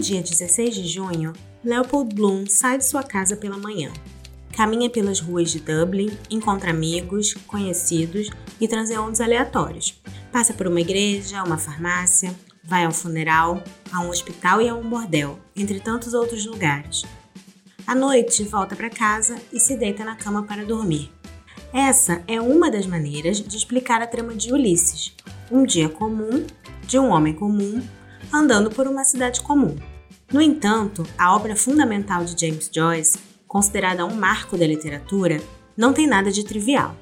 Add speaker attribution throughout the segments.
Speaker 1: dia 16 de junho, Leopold Bloom sai de sua casa pela manhã. Caminha pelas ruas de Dublin, encontra amigos, conhecidos e transeuntes aleatórios. Passa por uma igreja, uma farmácia, vai ao funeral, a um hospital e a um bordel, entre tantos outros lugares. À noite, volta para casa e se deita na cama para dormir. Essa é uma das maneiras de explicar a trama de Ulisses, um dia comum de um homem comum andando por uma cidade comum. No entanto, a obra fundamental de James Joyce, considerada um marco da literatura, não tem nada de trivial.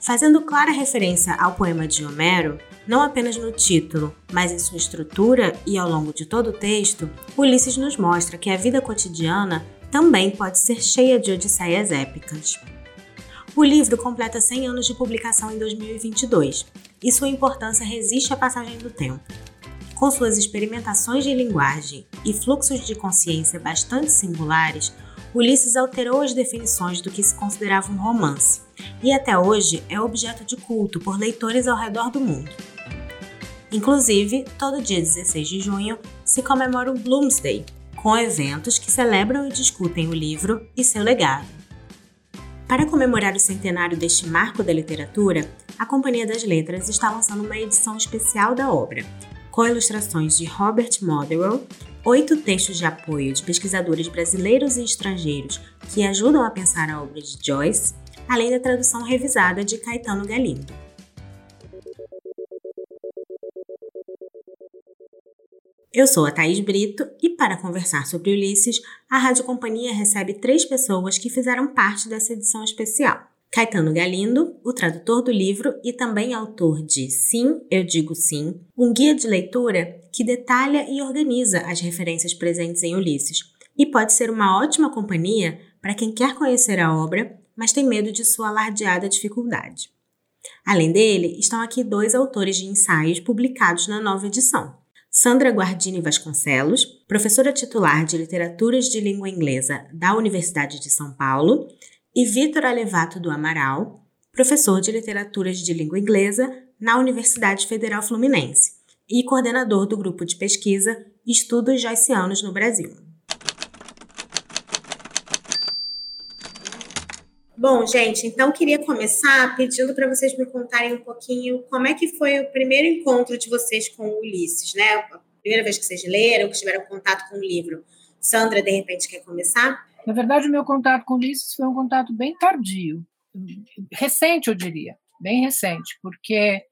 Speaker 1: Fazendo clara referência ao poema de Homero, não apenas no título, mas em sua estrutura e ao longo de todo o texto, Ulisses nos mostra que a vida cotidiana também pode ser cheia de odisseias épicas. O livro completa 100 anos de publicação em 2022 e sua importância resiste à passagem do tempo. Com suas experimentações de linguagem e fluxos de consciência bastante singulares, Ulisses alterou as definições do que se considerava um romance e até hoje é objeto de culto por leitores ao redor do mundo. Inclusive, todo dia 16 de junho se comemora o Bloomsday, com eventos que celebram e discutem o livro e seu legado. Para comemorar o centenário deste marco da literatura, a Companhia das Letras está lançando uma edição especial da obra, com ilustrações de Robert Motherwell, oito textos de apoio de pesquisadores brasileiros e estrangeiros que ajudam a pensar a obra de Joyce, além da tradução revisada de Caetano Galindo. Eu sou a Thaís Brito e, para conversar sobre Ulisses, a Rádio Companhia recebe três pessoas que fizeram parte dessa edição especial. Caetano Galindo, o tradutor do livro e também autor de Sim, Eu Digo Sim, um guia de leitura que detalha e organiza as referências presentes em Ulisses, e pode ser uma ótima companhia para quem quer conhecer a obra, mas tem medo de sua alardeada dificuldade. Além dele, estão aqui dois autores de ensaios publicados na nova edição. Sandra Guardini Vasconcelos, professora titular de Literaturas de Língua Inglesa da Universidade de São Paulo, e Vitor Alevato do Amaral, professor de Literaturas de Língua Inglesa na Universidade Federal Fluminense e coordenador do grupo de pesquisa Estudos Joycianos no Brasil. Bom, gente, então queria começar pedindo para vocês me contarem um pouquinho como é que foi o primeiro encontro de vocês com o Ulisses, né? A primeira vez que vocês leram, que tiveram contato com o livro. Sandra, de repente, quer começar?
Speaker 2: Na verdade, o meu contato com Ulisses foi um contato bem tardio, recente, eu diria, bem recente, porque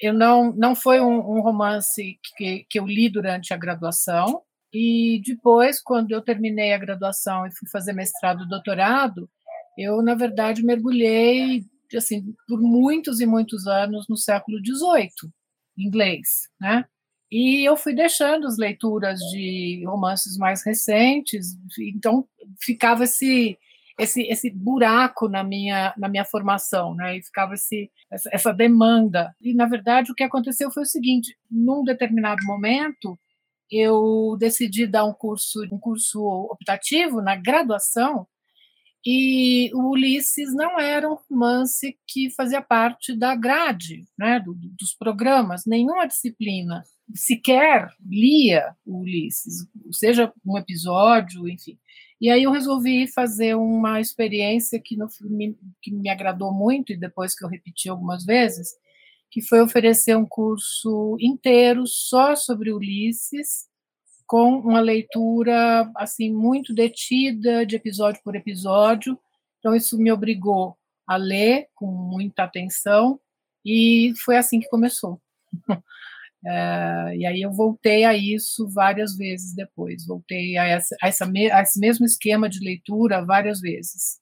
Speaker 2: eu não, não foi um, um romance que, que eu li durante a graduação, e depois, quando eu terminei a graduação e fui fazer mestrado e doutorado, eu, na verdade, mergulhei assim, por muitos e muitos anos no século XVIII, inglês, né? E eu fui deixando as leituras de romances mais recentes, então ficava esse esse, esse buraco na minha, na minha formação, né? E ficava esse, essa, demanda. E, na verdade, o que aconteceu foi o seguinte: num determinado momento, eu decidi dar um curso, um curso optativo na graduação e o Ulisses não era um romance que fazia parte da grade, né, do, dos programas, nenhuma disciplina sequer lia o Ulisses, seja um episódio, enfim. E aí eu resolvi fazer uma experiência que, no, me, que me agradou muito, e depois que eu repeti algumas vezes, que foi oferecer um curso inteiro só sobre Ulisses, com uma leitura assim muito detida de episódio por episódio. Então isso me obrigou a ler com muita atenção e foi assim que começou. É, e aí eu voltei a isso várias vezes depois, voltei a, essa, a, essa, a esse mesmo esquema de leitura várias vezes,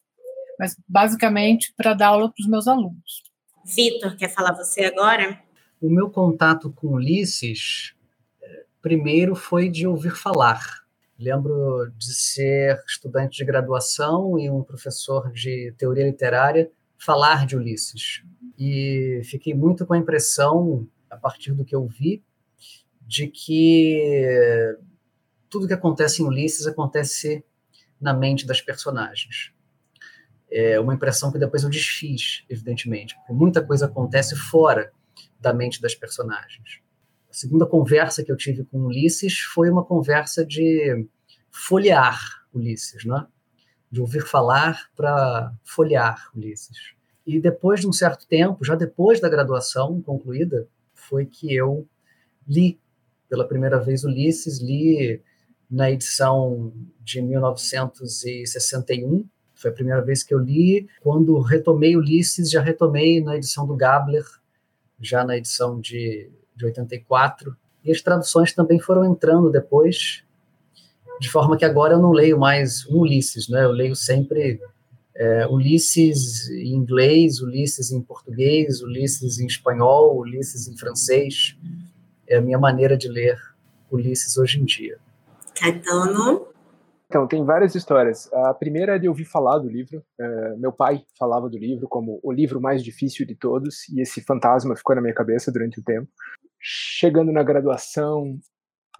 Speaker 2: mas basicamente para dar aula para os meus alunos.
Speaker 1: Vitor, quer falar você agora?
Speaker 3: O meu contato com Ulisses primeiro foi de ouvir falar. Lembro de ser estudante de graduação e um professor de teoria literária falar de Ulisses. E fiquei muito com a impressão, a partir do que eu vi, de que tudo que acontece em Ulisses acontece na mente das personagens. É uma impressão que depois eu desfiz, evidentemente, porque muita coisa acontece fora da mente das personagens. A segunda conversa que eu tive com Ulisses foi uma conversa de folhear Ulisses, né? de ouvir falar para folhear Ulisses. E depois de um certo tempo, já depois da graduação concluída, foi que eu li pela primeira vez Ulisses, li na edição de 1961. Foi a primeira vez que eu li. Quando retomei Ulisses, já retomei na edição do Gabler, já na edição de, de 84. E as traduções também foram entrando depois, de forma que agora eu não leio mais um Ulisses, né? Eu leio sempre é, Ulisses em inglês, Ulisses em português, Ulisses em espanhol, Ulisses em francês. É a minha maneira de ler Ulisses hoje em dia.
Speaker 1: Caetano?
Speaker 4: Então, tem várias histórias. A primeira é de ouvir falar do livro. É, meu pai falava do livro como o livro mais difícil de todos, e esse fantasma ficou na minha cabeça durante o tempo. Chegando na graduação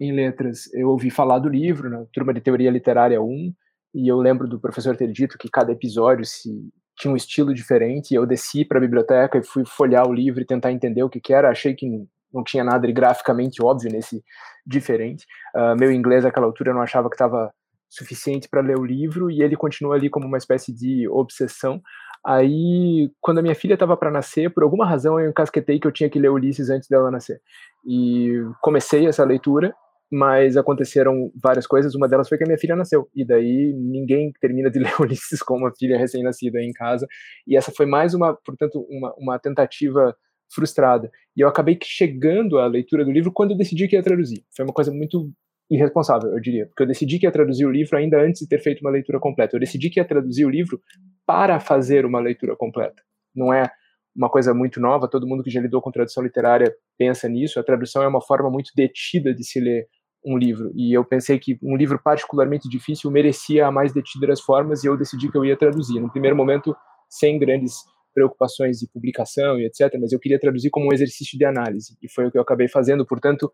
Speaker 4: em letras, eu ouvi falar do livro, na turma de teoria literária 1, e eu lembro do professor ter dito que cada episódio se tinha um estilo diferente, e eu desci para a biblioteca e fui folhear o livro e tentar entender o que, que era. Achei que não tinha nada de graficamente óbvio nesse diferente. Uh, meu inglês naquela altura eu não achava que estava suficiente para ler o livro e ele continua ali como uma espécie de obsessão. Aí, quando a minha filha estava para nascer, por alguma razão eu encasquetei que eu tinha que ler Ulisses antes dela nascer. E comecei essa leitura, mas aconteceram várias coisas. Uma delas foi que a minha filha nasceu. E daí ninguém termina de ler Ulisses com uma filha recém-nascida em casa. E essa foi mais uma, portanto, uma, uma tentativa frustrada. E eu acabei chegando à leitura do livro quando eu decidi que ia traduzir. Foi uma coisa muito irresponsável, eu diria, porque eu decidi que ia traduzir o livro ainda antes de ter feito uma leitura completa. Eu decidi que ia traduzir o livro para fazer uma leitura completa. Não é uma coisa muito nova, todo mundo que já lidou com tradução literária pensa nisso. A tradução é uma forma muito detida de se ler um livro, e eu pensei que um livro particularmente difícil merecia a mais detida das formas, e eu decidi que eu ia traduzir. No primeiro momento, sem grandes preocupações de publicação e etc, mas eu queria traduzir como um exercício de análise, e foi o que eu acabei fazendo. Portanto,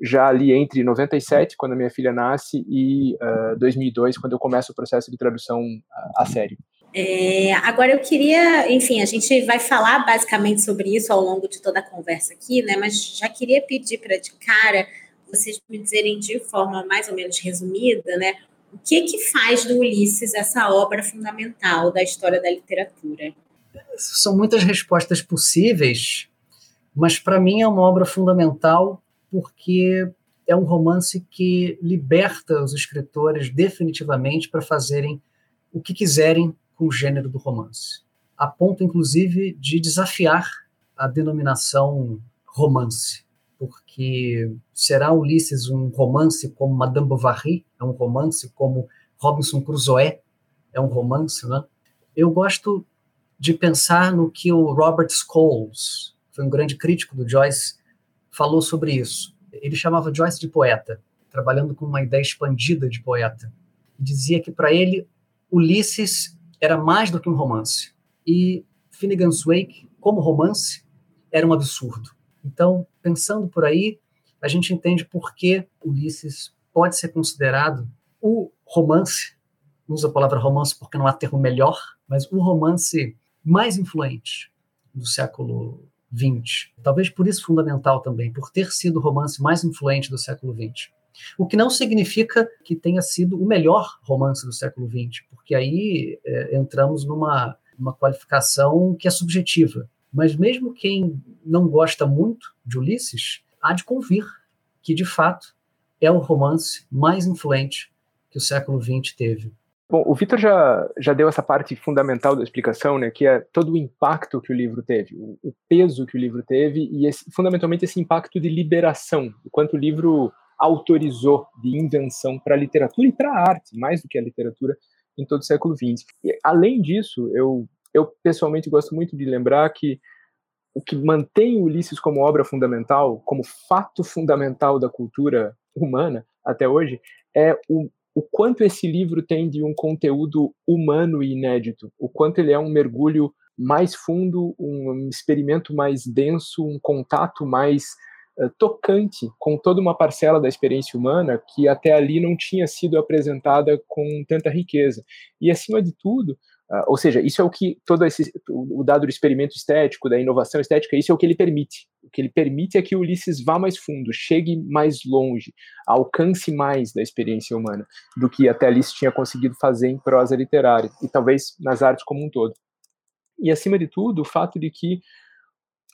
Speaker 4: já ali entre 97, quando minha filha nasce, e uh, 2002, quando eu começo o processo de tradução a, a sério.
Speaker 1: É, agora eu queria, enfim, a gente vai falar basicamente sobre isso ao longo de toda a conversa aqui, né? Mas já queria pedir para de cara vocês me dizerem de forma mais ou menos resumida, né? O que que faz do Ulisses essa obra fundamental da história da literatura?
Speaker 3: São muitas respostas possíveis, mas para mim é uma obra fundamental porque é um romance que liberta os escritores definitivamente para fazerem o que quiserem com o gênero do romance, a ponto inclusive de desafiar a denominação romance, porque será Ulisses um romance como Madame Bovary, é um romance como Robinson Crusoe, é um romance, né? Eu gosto de pensar no que o Robert Scholes, foi um grande crítico do Joyce, falou sobre isso. Ele chamava Joyce de poeta, trabalhando com uma ideia expandida de poeta. Dizia que para ele Ulisses era mais do que um romance e Finnegan's Wake, como romance, era um absurdo. Então, pensando por aí, a gente entende por que Ulisses pode ser considerado o romance, usa a palavra romance porque não há termo melhor, mas o romance mais influente do século XX. Talvez por isso fundamental também, por ter sido o romance mais influente do século XX. O que não significa que tenha sido o melhor romance do século XX, porque aí é, entramos numa uma qualificação que é subjetiva. Mas mesmo quem não gosta muito de Ulisses, há de convir que, de fato, é o romance mais influente que o século XX teve.
Speaker 4: Bom, o Vitor já, já deu essa parte fundamental da explicação, né, que é todo o impacto que o livro teve, o, o peso que o livro teve e esse, fundamentalmente esse impacto de liberação, o quanto o livro autorizou de invenção para a literatura e para a arte, mais do que a literatura, em todo o século XX. E, além disso, eu, eu pessoalmente gosto muito de lembrar que o que mantém Ulisses como obra fundamental, como fato fundamental da cultura humana até hoje, é o o quanto esse livro tem de um conteúdo humano e inédito, o quanto ele é um mergulho mais fundo, um experimento mais denso, um contato mais uh, tocante com toda uma parcela da experiência humana que até ali não tinha sido apresentada com tanta riqueza. E acima de tudo, Uh, ou seja, isso é o que todo esse o dado do experimento estético, da inovação estética, isso é o que ele permite. que ele permite é que Ulisses vá mais fundo, chegue mais longe, alcance mais da experiência humana do que até ali se tinha conseguido fazer em prosa literária e talvez nas artes como um todo. E acima de tudo, o fato de que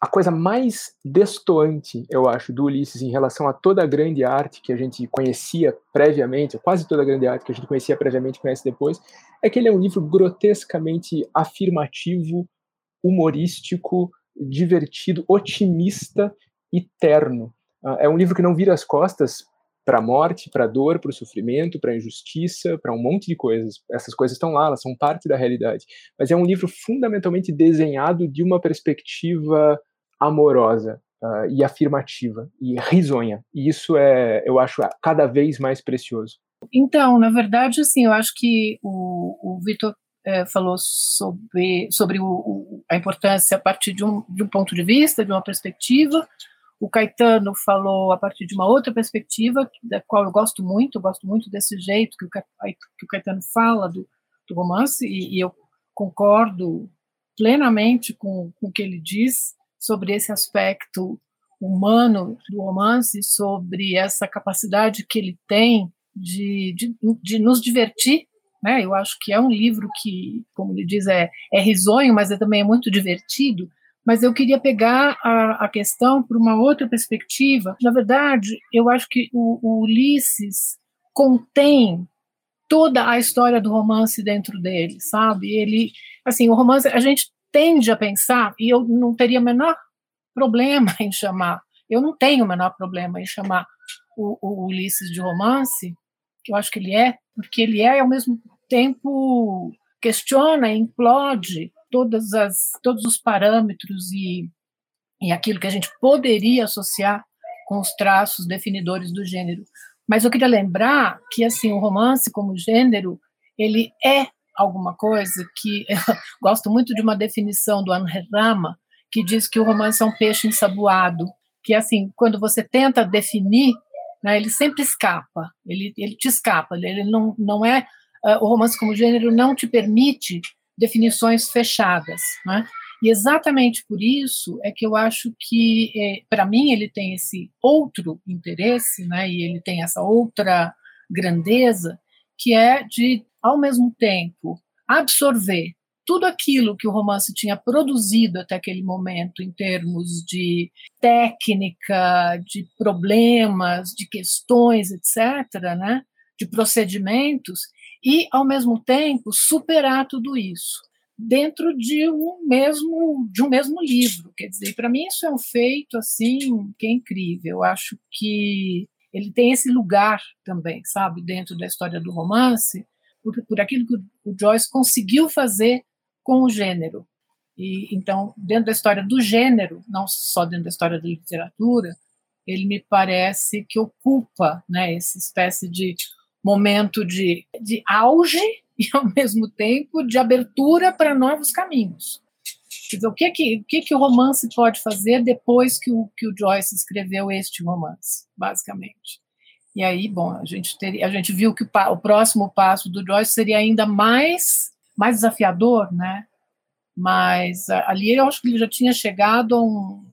Speaker 4: a coisa mais destoante, eu acho, do Ulisses em relação a toda a grande arte que a gente conhecia previamente, quase toda a grande arte que a gente conhecia previamente conhece depois, é que ele é um livro grotescamente afirmativo, humorístico, divertido, otimista e terno. Ah, é um livro que não vira as costas para a morte, para a dor, para o sofrimento, para a injustiça, para um monte de coisas. Essas coisas estão lá, elas são parte da realidade. Mas é um livro fundamentalmente desenhado de uma perspectiva amorosa uh, e afirmativa e risonha. E isso é, eu acho, cada vez mais precioso.
Speaker 2: Então, na verdade, assim, eu acho que o, o Vitor é, falou sobre, sobre o, o, a importância a partir de um, de um ponto de vista, de uma perspectiva. O Caetano falou a partir de uma outra perspectiva, da qual eu gosto muito, eu gosto muito desse jeito que o, que o Caetano fala do, do romance, e, e, eu concordo plenamente com, com o que ele diz sobre esse aspecto humano do romance, sobre essa capacidade que ele tem de, de, de nos divertir. Né? Eu acho que é um livro que, como ele diz, é, é risonho, mas é, também é muito divertido. Mas eu queria pegar a, a questão por uma outra perspectiva. Na verdade, eu acho que o, o Ulisses contém toda a história do romance dentro dele, sabe? Ele, assim, o romance, a gente tende a pensar, e eu não teria o menor problema em chamar, eu não tenho o menor problema em chamar o, o Ulisses de romance, que eu acho que ele é, porque ele é, ao mesmo tempo, questiona, implode todas as, todos os parâmetros e, e aquilo que a gente poderia associar com os traços definidores do gênero. Mas eu queria lembrar que assim o romance como gênero ele é alguma coisa que eu gosto muito de uma definição do Anne que diz que o romance é um peixe ensaboado, que assim, quando você tenta definir, né, ele sempre escapa, ele, ele te escapa, ele não, não é, uh, o romance como gênero não te permite definições fechadas, né? E exatamente por isso é que eu acho que, é, para mim, ele tem esse outro interesse, né, e ele tem essa outra grandeza, que é de ao mesmo tempo, absorver tudo aquilo que o romance tinha produzido até aquele momento, em termos de técnica, de problemas, de questões, etc., né? de procedimentos, e, ao mesmo tempo, superar tudo isso dentro de um mesmo de um mesmo livro. Quer dizer, para mim isso é um feito assim que é incrível. Eu acho que ele tem esse lugar também, sabe, dentro da história do romance, por, por aquilo que o Joyce conseguiu fazer com o gênero. E então, dentro da história do gênero, não só dentro da história da literatura, ele me parece que ocupa, né, essa espécie de momento de, de auge e ao mesmo tempo de abertura para novos caminhos. O que que, o que que o romance pode fazer depois que o, que o Joyce escreveu este romance, basicamente? E aí, bom, a gente, teria, a gente viu que o, o próximo passo do Joyce seria ainda mais, mais desafiador, né? Mas ali eu acho que ele já tinha chegado a um,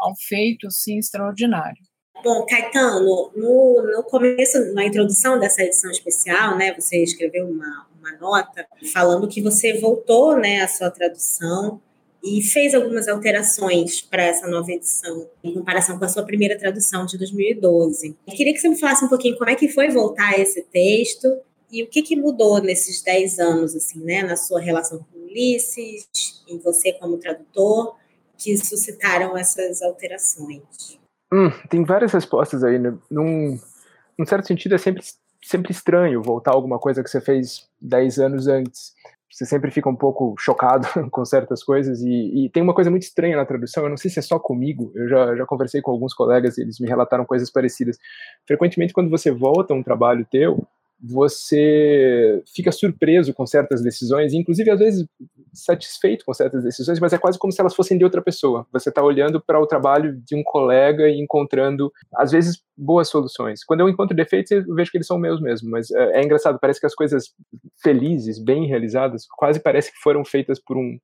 Speaker 2: a um feito assim, extraordinário.
Speaker 1: Bom, Caetano, no, no começo, na introdução dessa edição especial, né, você escreveu uma, uma nota falando que você voltou né, à sua tradução e fez algumas alterações para essa nova edição, em comparação com a sua primeira tradução de 2012. Eu queria que você me falasse um pouquinho como é que foi voltar a esse texto e o que, que mudou nesses 10 anos, assim, né, na sua relação com Ulisses, em você como tradutor, que suscitaram essas alterações.
Speaker 4: Hum, tem várias respostas aí. Né? Num, num certo sentido, é sempre, sempre estranho voltar a alguma coisa que você fez 10 anos antes você sempre fica um pouco chocado com certas coisas e, e, tem uma coisa muito estranha na tradução, eu não sei se é só comigo, eu já, já conversei com alguns colegas e eles me relataram coisas parecidas. Frequentemente, quando você volta a um trabalho teu, você fica surpreso com certas decisões, inclusive às vezes satisfeito com certas decisões, mas é quase como se elas fossem de outra pessoa. Você está olhando para o trabalho de um colega e encontrando, às vezes, boas soluções. Quando eu encontro defeitos, eu vejo que eles são meus mesmo, mas é, é engraçado, parece que as coisas felizes, bem realizadas, quase parece que foram feitas por um,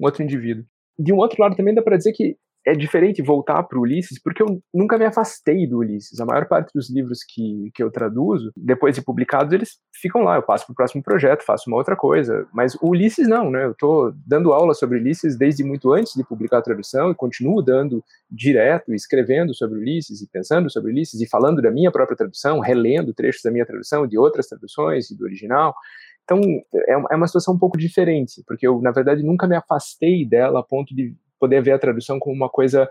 Speaker 4: um outro indivíduo. De um outro lado, também dá para dizer que é diferente voltar para o Ulisses, porque eu nunca me afastei do Ulisses. A maior parte dos livros que, que eu traduzo, depois de publicados, eles ficam lá. Eu passo para o próximo projeto, faço uma outra coisa. Mas o Ulisses não, né? Eu estou dando aula sobre Ulisses desde muito antes de publicar a tradução e continuo dando direto, escrevendo sobre Ulisses e pensando sobre Ulisses e falando da minha própria tradução, relendo trechos da minha tradução, de outras traduções e do original. Então, é, é uma situação um pouco diferente, porque eu, na verdade, nunca me afastei dela a ponto de poder ver a tradução como uma coisa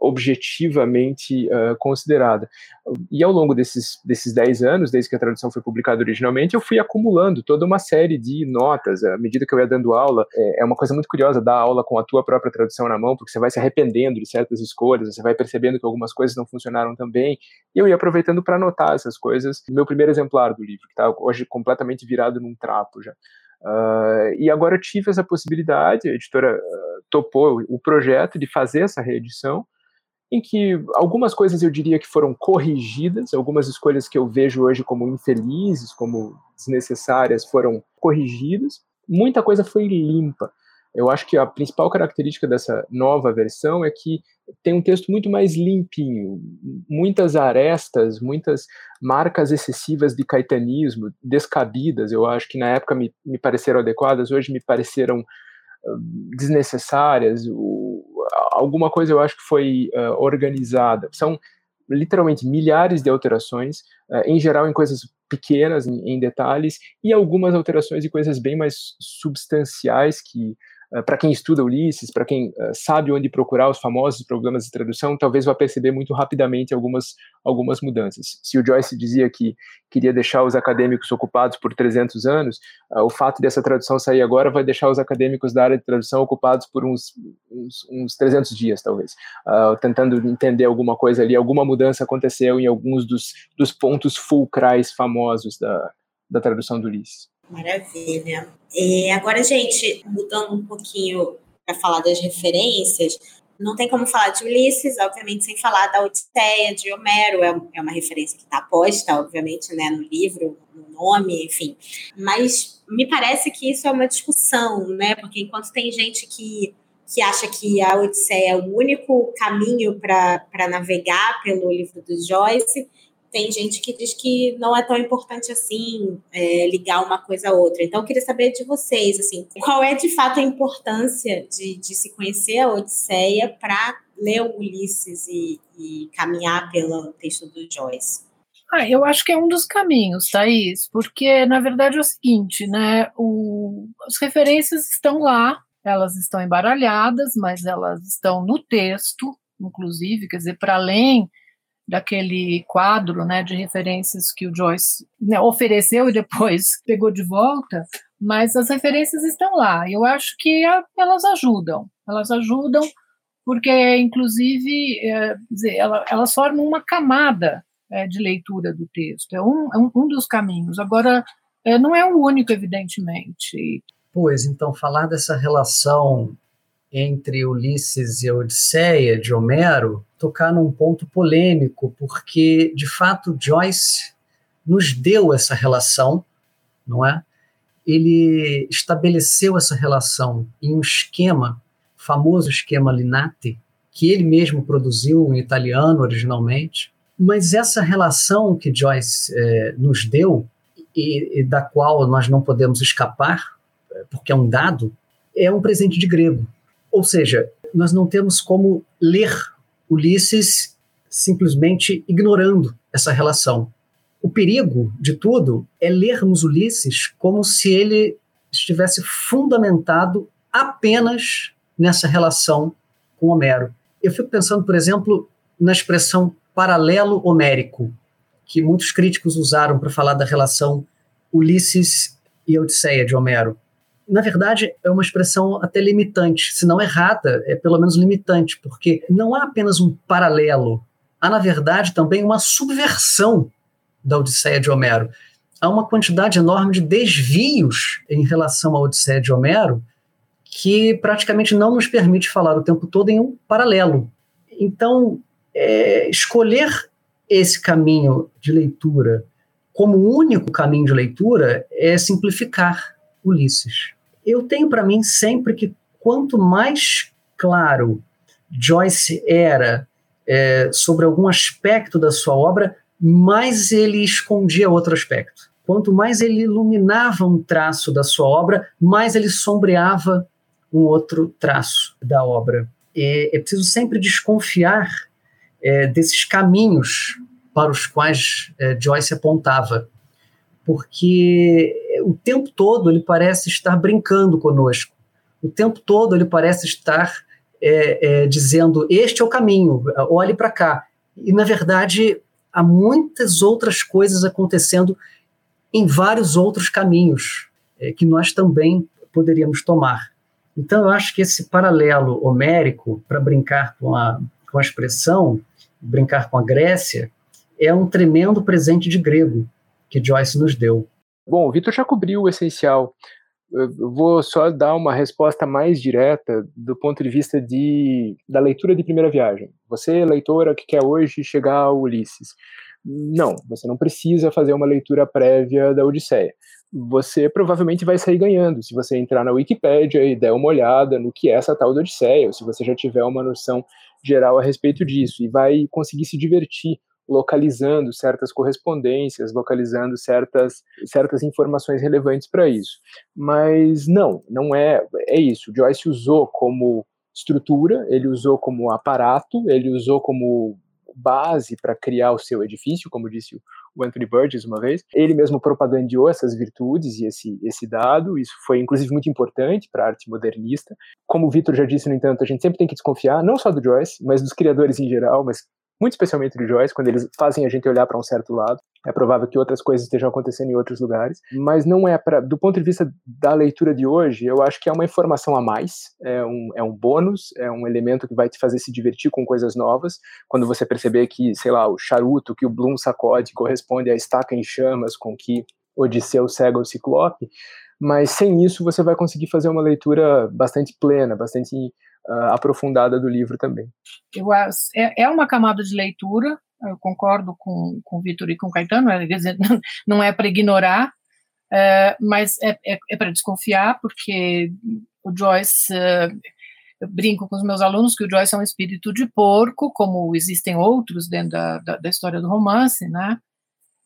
Speaker 4: objetivamente uh, considerada. E ao longo desses, desses 10 anos, desde que a tradução foi publicada originalmente, eu fui acumulando toda uma série de notas. À medida que eu ia dando aula, é, é uma coisa muito curiosa dar aula com a tua própria tradução na mão, porque você vai se arrependendo de certas escolhas, você vai percebendo que algumas coisas não funcionaram tão bem, e eu ia aproveitando para anotar essas coisas. Meu primeiro exemplar do livro, que está hoje completamente virado num trapo já. Uh, e agora eu tive essa possibilidade, a editora uh, topou o projeto de fazer essa reedição, em que algumas coisas eu diria que foram corrigidas, algumas escolhas que eu vejo hoje como infelizes, como desnecessárias, foram corrigidas, muita coisa foi limpa. Eu acho que a principal característica dessa nova versão é que tem um texto muito mais limpinho, muitas arestas, muitas marcas excessivas de caetanismo, descabidas, eu acho que na época me, me pareceram adequadas, hoje me pareceram desnecessárias, o, alguma coisa eu acho que foi uh, organizada. São literalmente milhares de alterações, uh, em geral em coisas pequenas, em, em, detalhes, e algumas alterações e coisas bem mais substanciais que para quem estuda Ulisses, para quem uh, sabe onde procurar os famosos programas de tradução, talvez vá perceber muito rapidamente algumas, algumas mudanças. Se o Joyce dizia que queria deixar os acadêmicos ocupados por 300 anos, uh, o fato dessa tradução sair agora vai deixar os acadêmicos da área de tradução ocupados por uns, uns, uns 300 dias, talvez, uh, tentando entender alguma coisa ali, alguma mudança aconteceu em alguns dos, dos pontos fulcrais famosos da, da tradução do Ulisses.
Speaker 1: Maravilha. É, agora, gente, mudando um pouquinho para falar das referências, não tem como falar de Ulisses, obviamente, sem falar da Odisseia de Homero, é, é uma referência que está posta, obviamente, né, no livro, no nome, enfim. Mas me parece que isso é uma discussão, né? Porque enquanto tem gente que, que acha que a Odisseia é o único caminho para navegar pelo livro do Joyce, tem gente que diz que não é tão importante assim é, ligar uma coisa a outra. Então, eu queria saber de vocês, assim, qual é de fato a importância de, de se conhecer a Odisseia para ler o Ulisses e, e caminhar pelo texto do Joyce?
Speaker 2: Ah, eu acho que é um dos caminhos, Thaís, porque na verdade é o seguinte, né? O, as referências estão lá, elas estão embaralhadas, mas elas estão no texto, inclusive, quer dizer, para além daquele quadro né, de referências que o Joyce né, ofereceu e depois pegou de volta, mas as referências estão lá. Eu acho que a, elas ajudam, elas ajudam porque, inclusive, é, dizer, ela, elas formam uma camada é, de leitura do texto. É um, é um, um dos caminhos. Agora, é, não é o único, evidentemente.
Speaker 3: Pois, então, falar dessa relação entre Ulisses e Odisseia de Homero tocar num ponto polêmico, porque de fato Joyce nos deu essa relação, não é? Ele estabeleceu essa relação em um esquema, famoso esquema Linate, que ele mesmo produziu em italiano originalmente. Mas essa relação que Joyce é, nos deu, e, e da qual nós não podemos escapar, porque é um dado, é um presente de grego. Ou seja, nós não temos como ler Ulisses simplesmente ignorando essa relação. O perigo de tudo é lermos Ulisses como se ele estivesse fundamentado apenas nessa relação com Homero. Eu fico pensando, por exemplo, na expressão paralelo homérico, que muitos críticos usaram para falar da relação Ulisses e Odisseia de Homero na verdade, é uma expressão até limitante, se não errada, é pelo menos limitante, porque não há apenas um paralelo, há, na verdade, também uma subversão da Odisseia de Homero. Há uma quantidade enorme de desvios em relação à Odisseia de Homero que praticamente não nos permite falar o tempo todo em um paralelo. Então, é, escolher esse caminho de leitura como único caminho de leitura é simplificar Ulisses. Eu tenho para mim sempre que quanto mais claro, Joyce era é, sobre algum aspecto da sua obra, mais ele escondia outro aspecto. Quanto mais ele iluminava um traço da sua obra, mais ele sombreava um outro traço da obra. E é preciso sempre desconfiar é, desses caminhos para os quais é, Joyce apontava, porque o tempo todo ele parece estar brincando conosco, o tempo todo ele parece estar é, é, dizendo: Este é o caminho, olhe para cá. E, na verdade, há muitas outras coisas acontecendo em vários outros caminhos é, que nós também poderíamos tomar. Então, eu acho que esse paralelo homérico, para brincar com a, com a expressão, brincar com a Grécia, é um tremendo presente de grego que Joyce nos deu.
Speaker 4: Bom, o Vitor já cobriu o essencial. Eu vou só dar uma resposta mais direta do ponto de vista de, da leitura de primeira viagem. Você, leitora que quer hoje chegar ao Ulisses, não, você não precisa fazer uma leitura prévia da Odisseia. Você provavelmente vai sair ganhando se você entrar na Wikipédia e der uma olhada no que é essa tal da Odisseia, ou se você já tiver uma noção geral a respeito disso, e vai conseguir se divertir localizando certas correspondências, localizando certas, certas informações relevantes para isso. Mas não, não é, é isso. Joyce usou como estrutura, ele usou como aparato, ele usou como base para criar o seu edifício, como disse o Anthony Burgess uma vez. Ele mesmo propagandeou essas virtudes e esse, esse dado, isso foi inclusive muito importante para a arte modernista. Como o Vitor já disse, no entanto, a gente sempre tem que desconfiar, não só do Joyce, mas dos criadores em geral, mas muito especialmente do Joyce, quando eles fazem a gente olhar para um certo lado. É provável que outras coisas estejam acontecendo em outros lugares, mas não é para. Do ponto de vista da leitura de hoje, eu acho que é uma informação a mais, é um, é um bônus, é um elemento que vai te fazer se divertir com coisas novas. Quando você perceber que, sei lá, o charuto que o Bloom sacode corresponde à estaca em chamas com que Odisseu cega o Ciclope, mas sem isso você vai conseguir fazer uma leitura bastante plena, bastante uh, aprofundada do livro também.
Speaker 2: Eu, é, é uma camada de leitura, eu concordo com, com o Vitor e com o Caetano, quer dizer, não é para ignorar, uh, mas é, é, é para desconfiar, porque o Joyce, eu brinco com os meus alunos que o Joyce é um espírito de porco, como existem outros dentro da, da, da história do romance, né?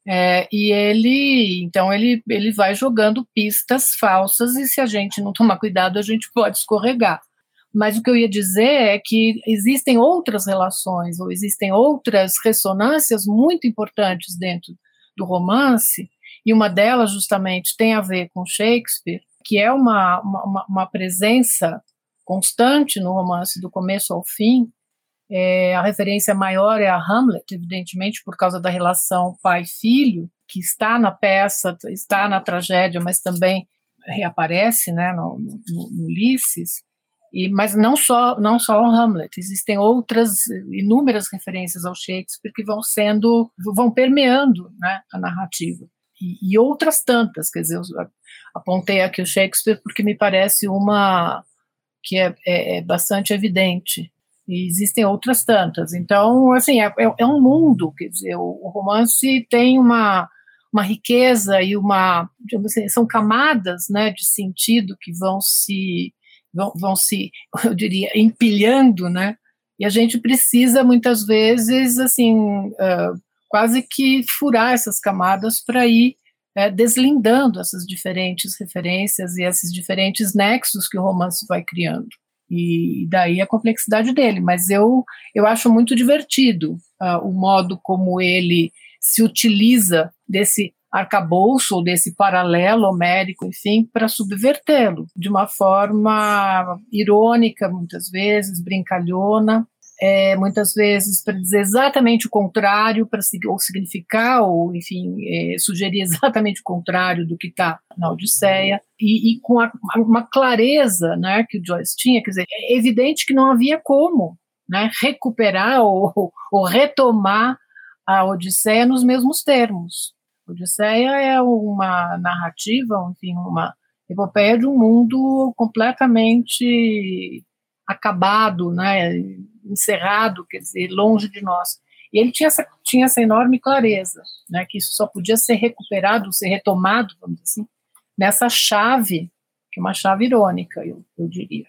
Speaker 2: É, e ele, então, ele, ele vai jogando pistas falsas e se a gente não tomar cuidado, a gente pode escorregar. Mas o que eu ia dizer é que existem outras relações, ou existem outras ressonâncias muito importantes dentro do romance, e uma delas justamente tem a ver com Shakespeare, que é uma, uma, uma presença constante no romance do começo ao fim. É, a referência maior é a Hamlet, evidentemente, por causa da relação pai-filho, que está na peça, está na tragédia, mas também reaparece né, no, no, no Ulisses. E, mas não só não só o Hamlet, existem outras inúmeras referências ao Shakespeare que vão sendo vão permeando né, a narrativa e, e, outras tantas, quer dizer, eu apontei aqui o Shakespeare porque me parece uma que é, é, é bastante evidente e existem outras tantas. Então, assim, é, é, é um mundo, quer dizer, o, romance tem uma uma riqueza e uma assim, são camadas né, de sentido que vão se vão, vão se, eu diria, empilhando, né? E a gente precisa muitas vezes, assim, uh, quase que furar essas camadas para ir uh, deslindando essas diferentes referências e esses diferentes nexos que o romance vai criando. E daí a complexidade dele. Mas eu, eu acho muito divertido uh, o modo como ele se utiliza desse arcabouço ou desse paralelo homérico, enfim, para subvertê-lo de uma forma irônica, muitas vezes, brincalhona, é, muitas vezes para dizer exatamente o contrário, para ou significar, ou enfim, é, sugerir exatamente o contrário do que está na Odisseia, e, e com a, uma clareza né, que o Joyce tinha, quer dizer, é evidente que não havia como né, recuperar ou, ou retomar a Odisseia nos mesmos termos. Odisseia é uma narrativa, enfim, uma epopeia de um mundo completamente acabado, né, encerrado, quer dizer, longe de nós. E ele tinha essa, tinha essa enorme clareza, né, que isso só podia ser recuperado, ser retomado, vamos dizer assim, nessa chave, que é uma chave irônica, eu, eu diria.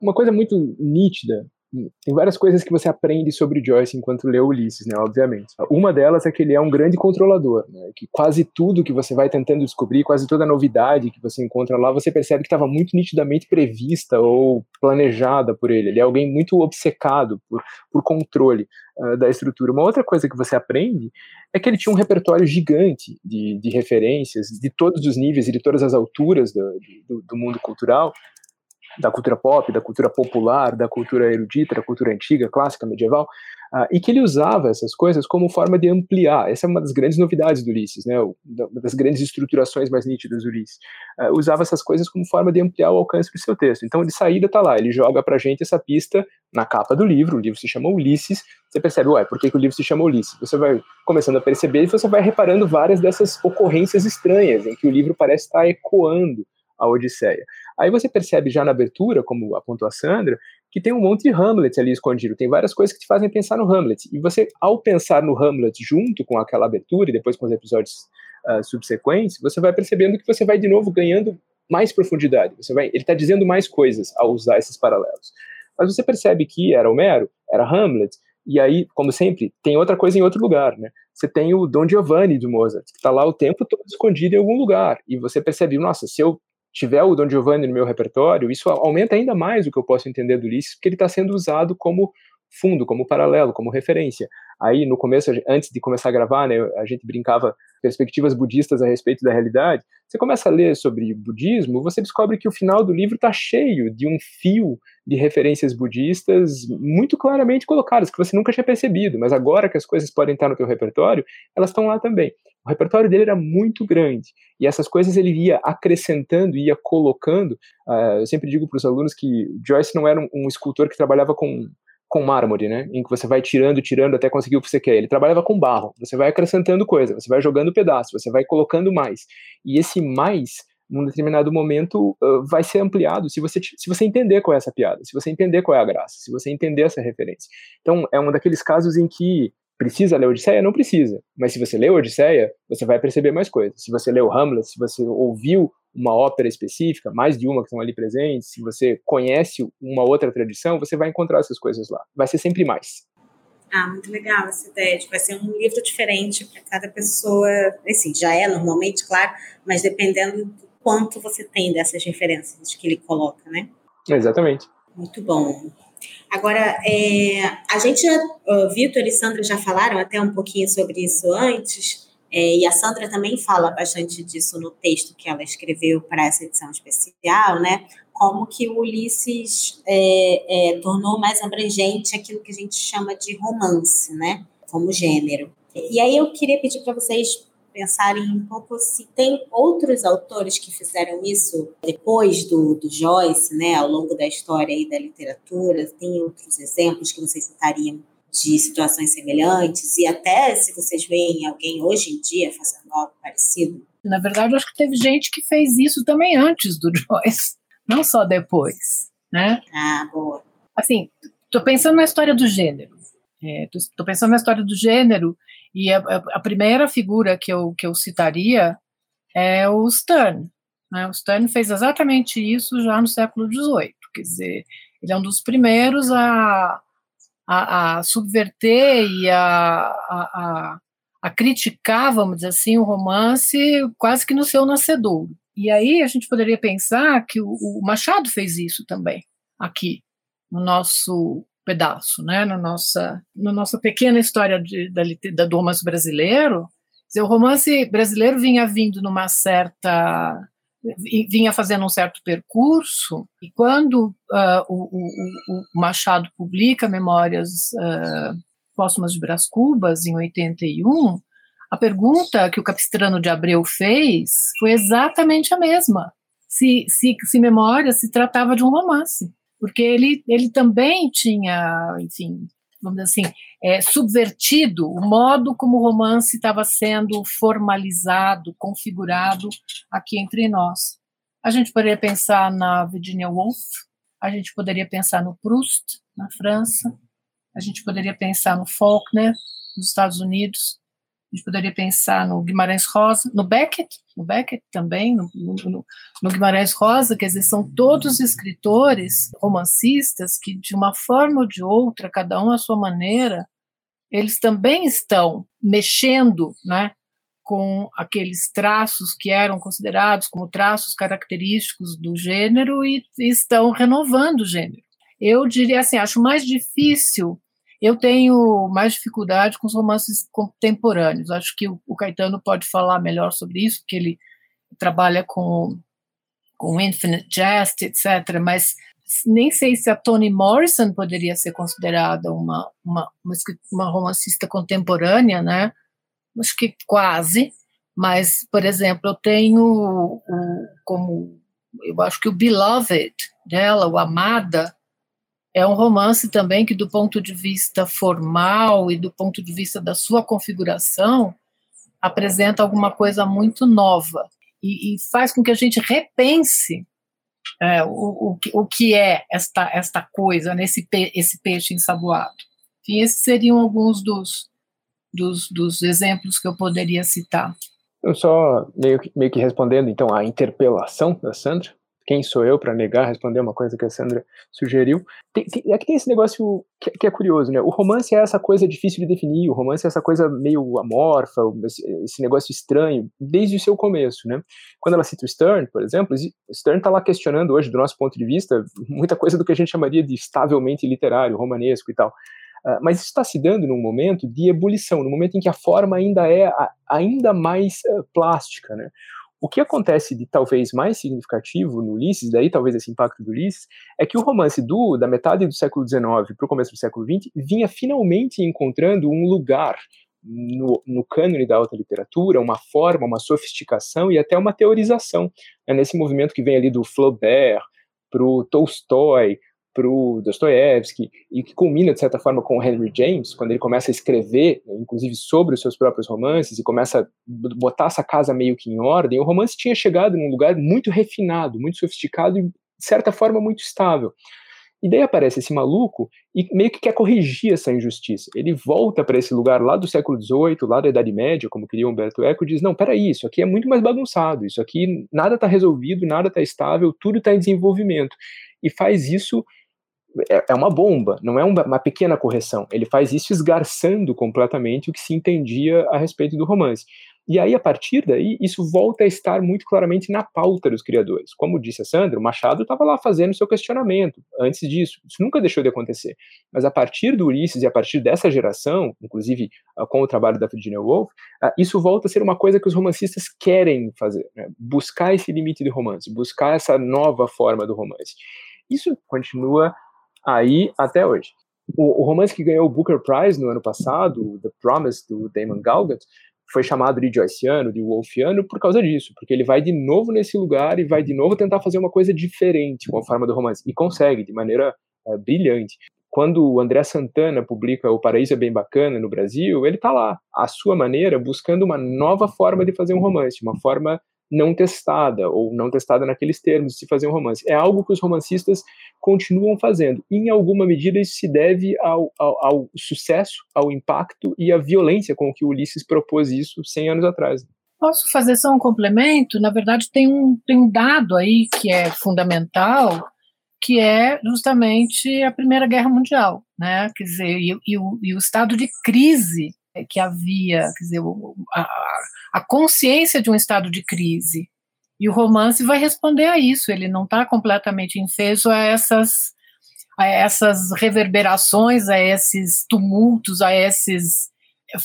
Speaker 4: Uma coisa muito nítida tem várias coisas que você aprende sobre Joyce enquanto lê Ulisses, né, obviamente. Uma delas é que ele é um grande controlador, né, que quase tudo que você vai tentando descobrir, quase toda novidade que você encontra lá, você percebe que estava muito nitidamente prevista ou planejada por ele. Ele é alguém muito obcecado por, por controle uh, da estrutura. Uma outra coisa que você aprende é que ele tinha um repertório gigante de, de referências de todos os níveis e de todas as alturas do, do, do mundo cultural, da cultura pop, da cultura popular, da cultura erudita, da cultura antiga, clássica, medieval, uh, e que ele usava essas coisas como forma de ampliar. Essa é uma das grandes novidades do Ulisses, né, uma das grandes estruturações mais nítidas do Ulisses. Uh, usava essas coisas como forma de ampliar o alcance do seu texto. Então, de saída está lá, ele joga para gente essa pista na capa do livro, o livro se chama Ulisses, você percebe, ué, por que, que o livro se chama Ulisses? Você vai começando a perceber e você vai reparando várias dessas ocorrências estranhas, em que o livro parece estar ecoando a Odisseia. Aí você percebe já na abertura, como apontou a Sandra, que tem um monte de Hamlet ali escondido, tem várias coisas que te fazem pensar no Hamlet. E você, ao pensar no Hamlet junto com aquela abertura e depois com os episódios uh, subsequentes, você vai percebendo que você vai de novo ganhando mais profundidade. Você vai, ele está dizendo mais coisas ao usar esses paralelos. Mas você percebe que era Homero, era Hamlet, e aí, como sempre, tem outra coisa em outro lugar, né? Você tem o Don Giovanni do Mozart, que está lá o tempo todo escondido em algum lugar. E você percebe, nossa, se eu tiver o Don Giovanni no meu repertório, isso aumenta ainda mais o que eu posso entender do Ulisses, porque ele está sendo usado como fundo, como paralelo, como referência. Aí, no começo, antes de começar a gravar, né, a gente brincava perspectivas budistas a respeito da realidade. Você começa a ler sobre budismo, você descobre que o final do livro está cheio de um fio de referências budistas muito claramente colocadas, que você nunca tinha percebido, mas agora que as coisas podem estar no teu repertório, elas estão lá também. O repertório dele era muito grande, e essas coisas ele ia acrescentando, ia colocando. Uh, eu sempre digo para os alunos que Joyce não era um, um escultor que trabalhava com com mármore, né? Em que você vai tirando, tirando até conseguir o que você quer. Ele trabalhava com barro. Você vai acrescentando coisa, você vai jogando pedaço, você vai colocando mais. E esse mais, num determinado momento, uh, vai ser ampliado se você, se você entender qual é essa piada, se você entender qual é a graça, se você entender essa referência. Então, é um daqueles casos em que Precisa ler Odisseia? Não precisa. Mas se você lê Odisseia, você vai perceber mais coisas. Se você leu Hamlet, se você ouviu uma ópera específica, mais de uma que estão ali presentes, se você conhece uma outra tradição, você vai encontrar essas coisas lá. Vai ser sempre mais.
Speaker 1: Ah, muito legal essa ideia. Vai ser um livro diferente para cada pessoa. Assim, já é normalmente, claro, mas dependendo do quanto você tem dessas referências que ele coloca, né?
Speaker 4: Exatamente.
Speaker 1: Muito bom. Agora, é, a gente já, Vitor e Sandra já falaram até um pouquinho sobre isso antes, é, e a Sandra também fala bastante disso no texto que ela escreveu para essa edição especial, né? Como que o Ulisses é, é, tornou mais abrangente aquilo que a gente chama de romance, né? Como gênero. E aí eu queria pedir para vocês pensarem um pouco se tem outros autores que fizeram isso depois do, do Joyce, né, ao longo da história e da literatura, tem outros exemplos que vocês citariam de situações semelhantes e até se vocês veem alguém hoje em dia fazendo algo parecido?
Speaker 2: Na verdade, acho que teve gente que fez isso também antes do Joyce, não só depois, né?
Speaker 1: Ah, boa.
Speaker 2: Assim, estou pensando na história do gênero. Estou é, pensando na história do gênero e a, a, primeira figura que eu, que eu citaria é o Stern. Né? O Stern fez exatamente isso já no século XVIII. Quer dizer, ele é um dos primeiros a, a, a subverter e a, a, a, criticar, vamos dizer assim, o romance quase que no seu nascedouro. E aí a gente poderia pensar que o, o Machado fez isso também, aqui, no nosso pedaço, né, na nossa, na nossa pequena história de, da, da, do romance brasileiro, o romance brasileiro vinha vindo numa certa vinha fazendo um certo percurso e quando uh, o, o, o, Machado publica Memórias uh, Póstumas de Brás Cubas em 81 a pergunta que o Capistrano de Abreu fez foi exatamente a mesma. Se, se, se Memórias se tratava de um romance porque ele, ele também tinha, enfim, vamos dizer assim, é, subvertido o modo como o romance estava sendo formalizado, configurado aqui entre nós. A gente poderia pensar na Virginia Woolf, a gente poderia pensar no Proust, na França, a gente poderia pensar no Faulkner, nos Estados Unidos, A gente poderia pensar no Guimarães Rosa, no Beckett, no Beckett também, no, no, no Guimarães Rosa, quer dizer, são todos escritores, romancistas, que de uma forma ou de outra, cada um à sua maneira, eles também estão mexendo, né, com aqueles traços que eram considerados como traços característicos do gênero e, e estão renovando o gênero. Eu diria assim, acho mais difícil eu tenho mais dificuldade com os romances contemporâneos. Acho que o, Caetano pode falar melhor sobre isso, porque ele trabalha com, com Infinite Jest, etc. Mas nem sei se a Toni Morrison poderia ser considerada uma, uma, uma, romancista contemporânea, né? Acho que quase. Mas, por exemplo, eu tenho o, como eu acho que o Beloved dela, o Amada, é um romance também que, do ponto de vista formal e do ponto de vista da sua configuração, apresenta alguma coisa muito nova e, e faz com que a gente repense é, o, o, o, que é esta, esta coisa, nesse pe, esse peixe ensaboado. Enfim, esses seriam alguns dos, dos, dos exemplos que eu poderia citar.
Speaker 4: Eu só meio que, meio que respondendo então à interpelação da Sandra, quem sou eu para negar, responder uma coisa que a Sandra sugeriu. Tem, tem, é que tem esse negócio que, que, é curioso, né? O romance é essa coisa difícil de definir, o romance é essa coisa meio amorfa, esse, negócio estranho, desde o seu começo, né? Quando ela cita o Stern, por exemplo, Stern está lá questionando hoje, do nosso ponto de vista, muita coisa do que a gente chamaria de estavelmente literário, romanesco e tal. Uh, mas isso está se dando num momento de ebulição, num momento em que a forma ainda é a, ainda mais uh, plástica, né? O que acontece de talvez mais significativo no Ulisses, daí talvez esse impacto do Ulisses, é que o romance do da metade do século XIX para o começo do século XX vinha finalmente encontrando um lugar no, no cânone da alta literatura, uma forma, uma sofisticação e até uma teorização. É nesse movimento que vem ali do Flaubert para o Tolstói, para o Dostoiévski, e que culmina, de certa forma, com o Henry James, quando ele começa a escrever, inclusive sobre os seus próprios romances, e começa a botar essa casa meio que em ordem, o romance tinha chegado num lugar muito refinado, muito sofisticado e, de certa forma, muito estável. E daí aparece esse maluco e meio que quer corrigir essa injustiça. Ele volta para esse lugar lá do século XVIII, lá da Idade Média, como queria Humberto Eco, e diz: não, peraí, isso aqui é muito mais bagunçado, isso aqui nada está resolvido, nada está estável, tudo está em desenvolvimento. E faz isso é, é uma bomba, não é uma, pequena correção. Ele faz isso esgarçando completamente o que se entendia a respeito do romance. E aí, a partir daí, isso volta a estar muito claramente na pauta dos criadores. Como disse a Sandra, o Machado estava lá fazendo seu questionamento antes disso. Isso nunca deixou de acontecer. Mas a partir do Ulisses e a partir dessa geração, inclusive uh, com o trabalho da Virginia Woolf, uh, isso volta a ser uma coisa que os romancistas querem fazer. Né? Buscar esse limite de romance, buscar essa nova forma do romance. Isso continua aí até hoje. O, o, romance que ganhou o Booker Prize no ano passado, The Promise, do Damon Galgut, foi chamado de Joyceano, de Wolfiano, por causa disso, porque ele vai de novo nesse lugar e vai de novo tentar fazer uma coisa diferente com a forma do romance, e consegue, de maneira é, brilhante. Quando o André Santana publica O Paraíso é Bem Bacana no Brasil, ele está lá, à sua maneira, buscando uma nova forma de fazer um romance, uma forma não testada, ou não testada naqueles termos se fazer um romance. É algo que os romancistas continuam fazendo. Em alguma medida, isso se deve ao, ao, ao sucesso, ao impacto e à violência com que Ulisses propôs isso 100 anos atrás.
Speaker 2: Posso fazer só um complemento? Na verdade, tem um, tem um dado aí que é fundamental, que é justamente a Primeira Guerra Mundial, né? Quer dizer, e, e, o, e o estado de crise que havia, quer dizer, a, a consciência de um estado de crise. E o romance vai responder a isso, ele não está completamente infeso a essas, a essas reverberações, a esses tumultos, a esses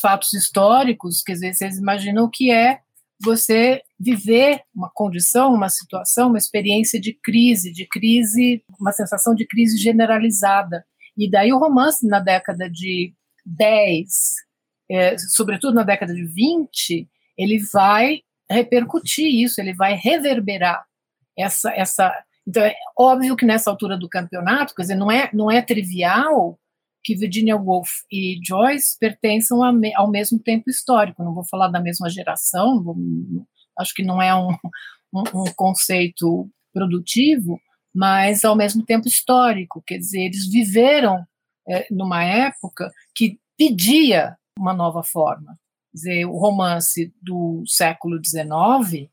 Speaker 2: fatos históricos, quer dizer, vocês imaginam o que é você viver uma condição, uma situação, uma experiência de crise, de crise, uma sensação de crise generalizada. E daí o romance na década de 10, é, sobretudo na década de 20, ele vai repercutir isso, ele vai reverberar essa essa então é óbvio que nessa altura do campeonato, quer dizer, não é não é trivial que Virginia Woolf e Joyce pertençam ao mesmo tempo histórico. Não vou falar da mesma geração, vou, acho que não é um, um, um conceito produtivo, mas ao mesmo tempo histórico. Quer dizer, eles viveram é, numa época que pedia uma nova forma dizer, o romance do século XIX,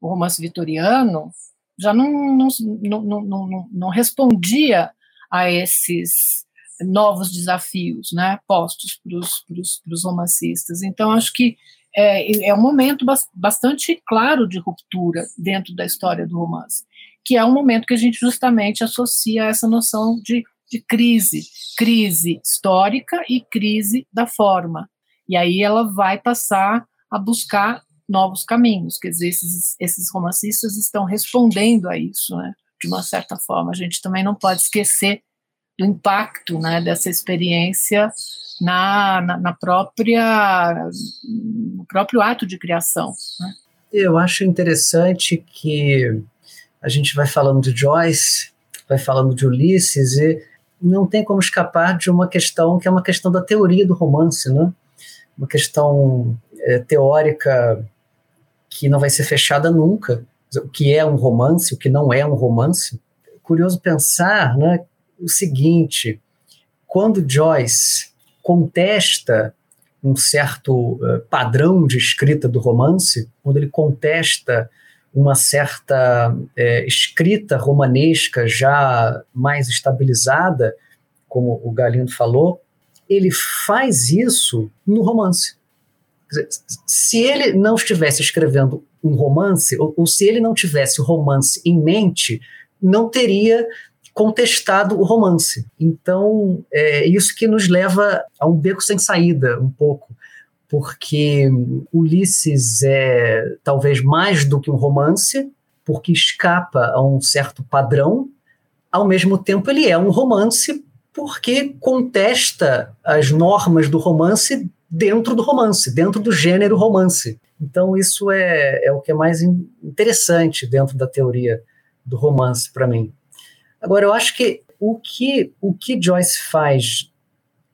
Speaker 2: o romance vitoriano, já não, não, não, não, não, respondia a esses novos desafios né, postos para os romancistas. Então, acho que é, é um momento bastante claro de ruptura dentro da história do romance, que é um momento que a gente justamente associa a essa noção de, de crise, crise histórica e crise da forma. E aí ela vai passar a buscar novos caminhos, quer dizer, esses, esses romancistas estão respondendo a isso, né, de uma certa forma. A gente também não pode esquecer do impacto né, dessa experiência na, na, na, própria no próprio ato de criação. Né?
Speaker 3: Eu acho interessante que a gente vai falando de Joyce, vai falando de Ulisses e não tem como escapar de uma questão que é uma questão da teoria do romance, né? Uma questão é, teórica que não vai ser fechada nunca. O que é um romance, o que não é um romance. Curioso pensar, né, o seguinte: quando Joyce contesta um certo uh, padrão de escrita do romance, quando ele contesta uma certa é, escrita romanesca já mais estabilizada, como o Galindo falou, ele faz isso no romance. Se ele não estivesse escrevendo um romance, ou, ou se ele não tivesse o romance em mente, não teria contestado o romance. Então, é isso que nos leva a um beco sem saída, um pouco, porque Ulisses é talvez mais do que um romance, porque escapa a um certo padrão, ao mesmo tempo ele é um romance porque contesta as normas do romance dentro do romance, dentro do gênero romance. Então, isso é, é o que é mais interessante dentro da teoria do romance para mim. Agora, eu acho que o que, o que Joyce faz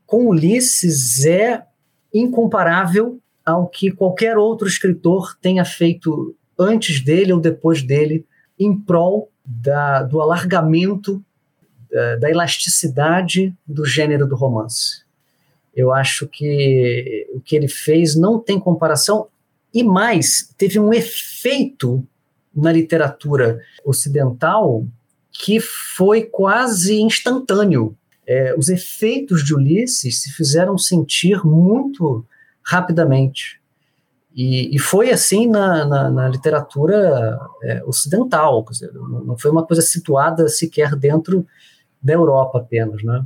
Speaker 3: com Ulisses é incomparável ao que qualquer outro escritor tenha feito antes dele ou depois dele em prol da, do alargamento, da, da elasticidade do gênero do romance. Eu acho que o que ele fez não tem comparação e mais, teve um efeito na literatura ocidental que foi quase instantâneo. É, os efeitos de Ulisses se fizeram sentir muito rapidamente. E, e foi assim na, na, na literatura é, ocidental, dizer, não foi uma coisa situada sequer dentro da Europa apenas, né?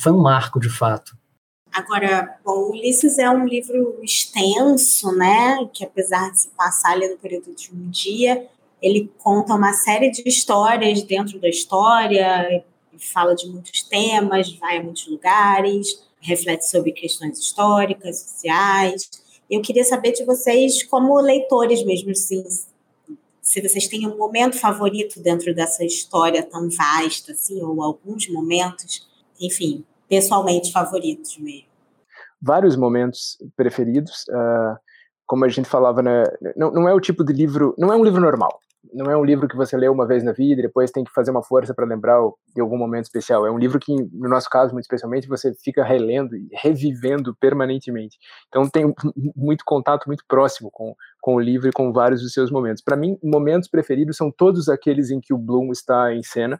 Speaker 3: Foi um marco, de fato.
Speaker 1: Agora, bom, Ulisses é um livro extenso, né? Que apesar de se passar ali no período de um dia, ele conta uma série de histórias dentro da história, fala de muitos temas, vai a muitos lugares, reflete sobre questões históricas, sociais. Eu queria saber de vocês, como leitores mesmo, assim, se vocês têm um momento favorito dentro dessa história tão vasta, assim, ou alguns momentos, enfim, pessoalmente favoritos mesmo.
Speaker 4: Vários momentos preferidos. Uh, como a gente falava, né, não, não é o tipo de livro, não é um livro normal não é um livro que você lê uma vez na vida e depois tem que fazer uma força para lembrar de algum momento especial. É um livro que, no nosso caso, muito especialmente, você fica relendo e revivendo permanentemente. Então tem muito contato muito próximo com, com o livro e com vários dos seus momentos. Para mim, momentos preferidos são todos aqueles em que o Bloom está em cena.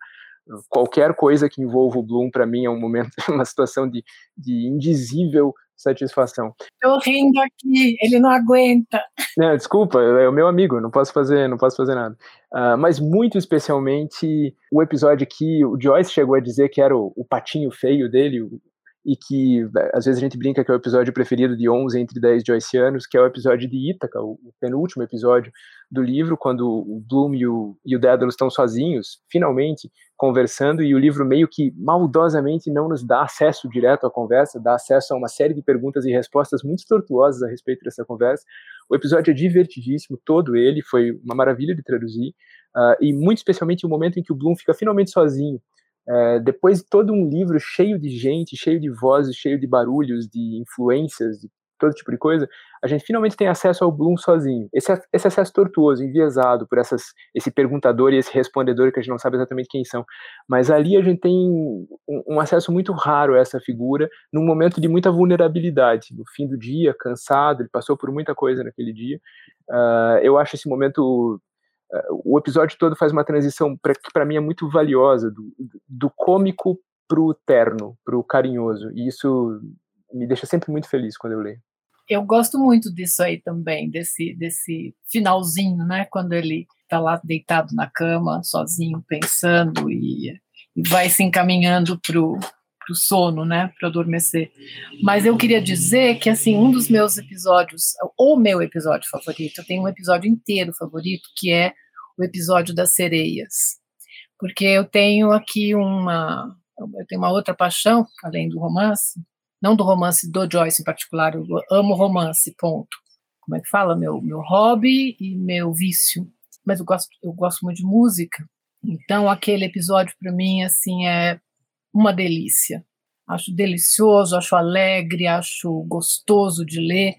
Speaker 4: Qualquer coisa que envolva o Bloom, para mim, é um momento, uma situação de, de indizível satisfação.
Speaker 2: Estou rindo aqui, ele não aguenta.
Speaker 4: Não, desculpa, é o meu amigo, não posso fazer, não posso fazer nada. Uh, mas muito especialmente o episódio que o Joyce chegou a dizer que era o, o patinho feio dele, o, e que às vezes a gente brinca que é o episódio preferido de 11 entre 10 Joyceanos, que é o episódio de Ítaca, o, o penúltimo episódio do livro, quando o Bloom e o, e o Dédalo estão sozinhos, finalmente conversando, e o livro meio que maldosamente não nos dá acesso direto à conversa, dá acesso a uma série de perguntas e respostas muito tortuosas a respeito dessa conversa. O episódio é divertidíssimo, todo ele, foi uma maravilha de traduzir, uh, e muito especialmente o momento em que o Bloom fica finalmente sozinho, é, depois de todo um livro cheio de gente, cheio de vozes, cheio de barulhos, de influências, de todo tipo de coisa, a gente finalmente tem acesso ao Bloom sozinho. Esse, esse acesso tortuoso, enviesado por essas, esse perguntador e esse respondedor que a gente não sabe exatamente quem são. Mas ali a gente tem um, um acesso muito raro a essa figura, num momento de muita vulnerabilidade. No fim do dia, cansado, ele passou por muita coisa naquele dia. Uh, eu acho esse momento o episódio todo faz uma transição pra, que para mim é muito valiosa do, do cômico pro terno, pro carinhoso. E isso me deixa sempre muito feliz quando eu leio.
Speaker 2: Eu gosto muito disso aí também, desse, desse finalzinho, né? Quando ele está lá deitado na cama, sozinho, pensando e, e vai se encaminhando pro pro sono, né, para adormecer. Mas eu queria dizer que assim um dos meus episódios, ou meu episódio favorito, eu tenho um episódio inteiro favorito que é o episódio das sereias, porque eu tenho aqui uma eu tenho uma outra paixão além do romance, não do romance do Joyce em particular, eu amo romance, ponto. Como é que fala? Meu, meu hobby e meu vício. Mas eu gosto, eu gosto muito de música. Então, aquele episódio, para mim, assim, é uma delícia. Acho delicioso, acho alegre, acho gostoso de ler,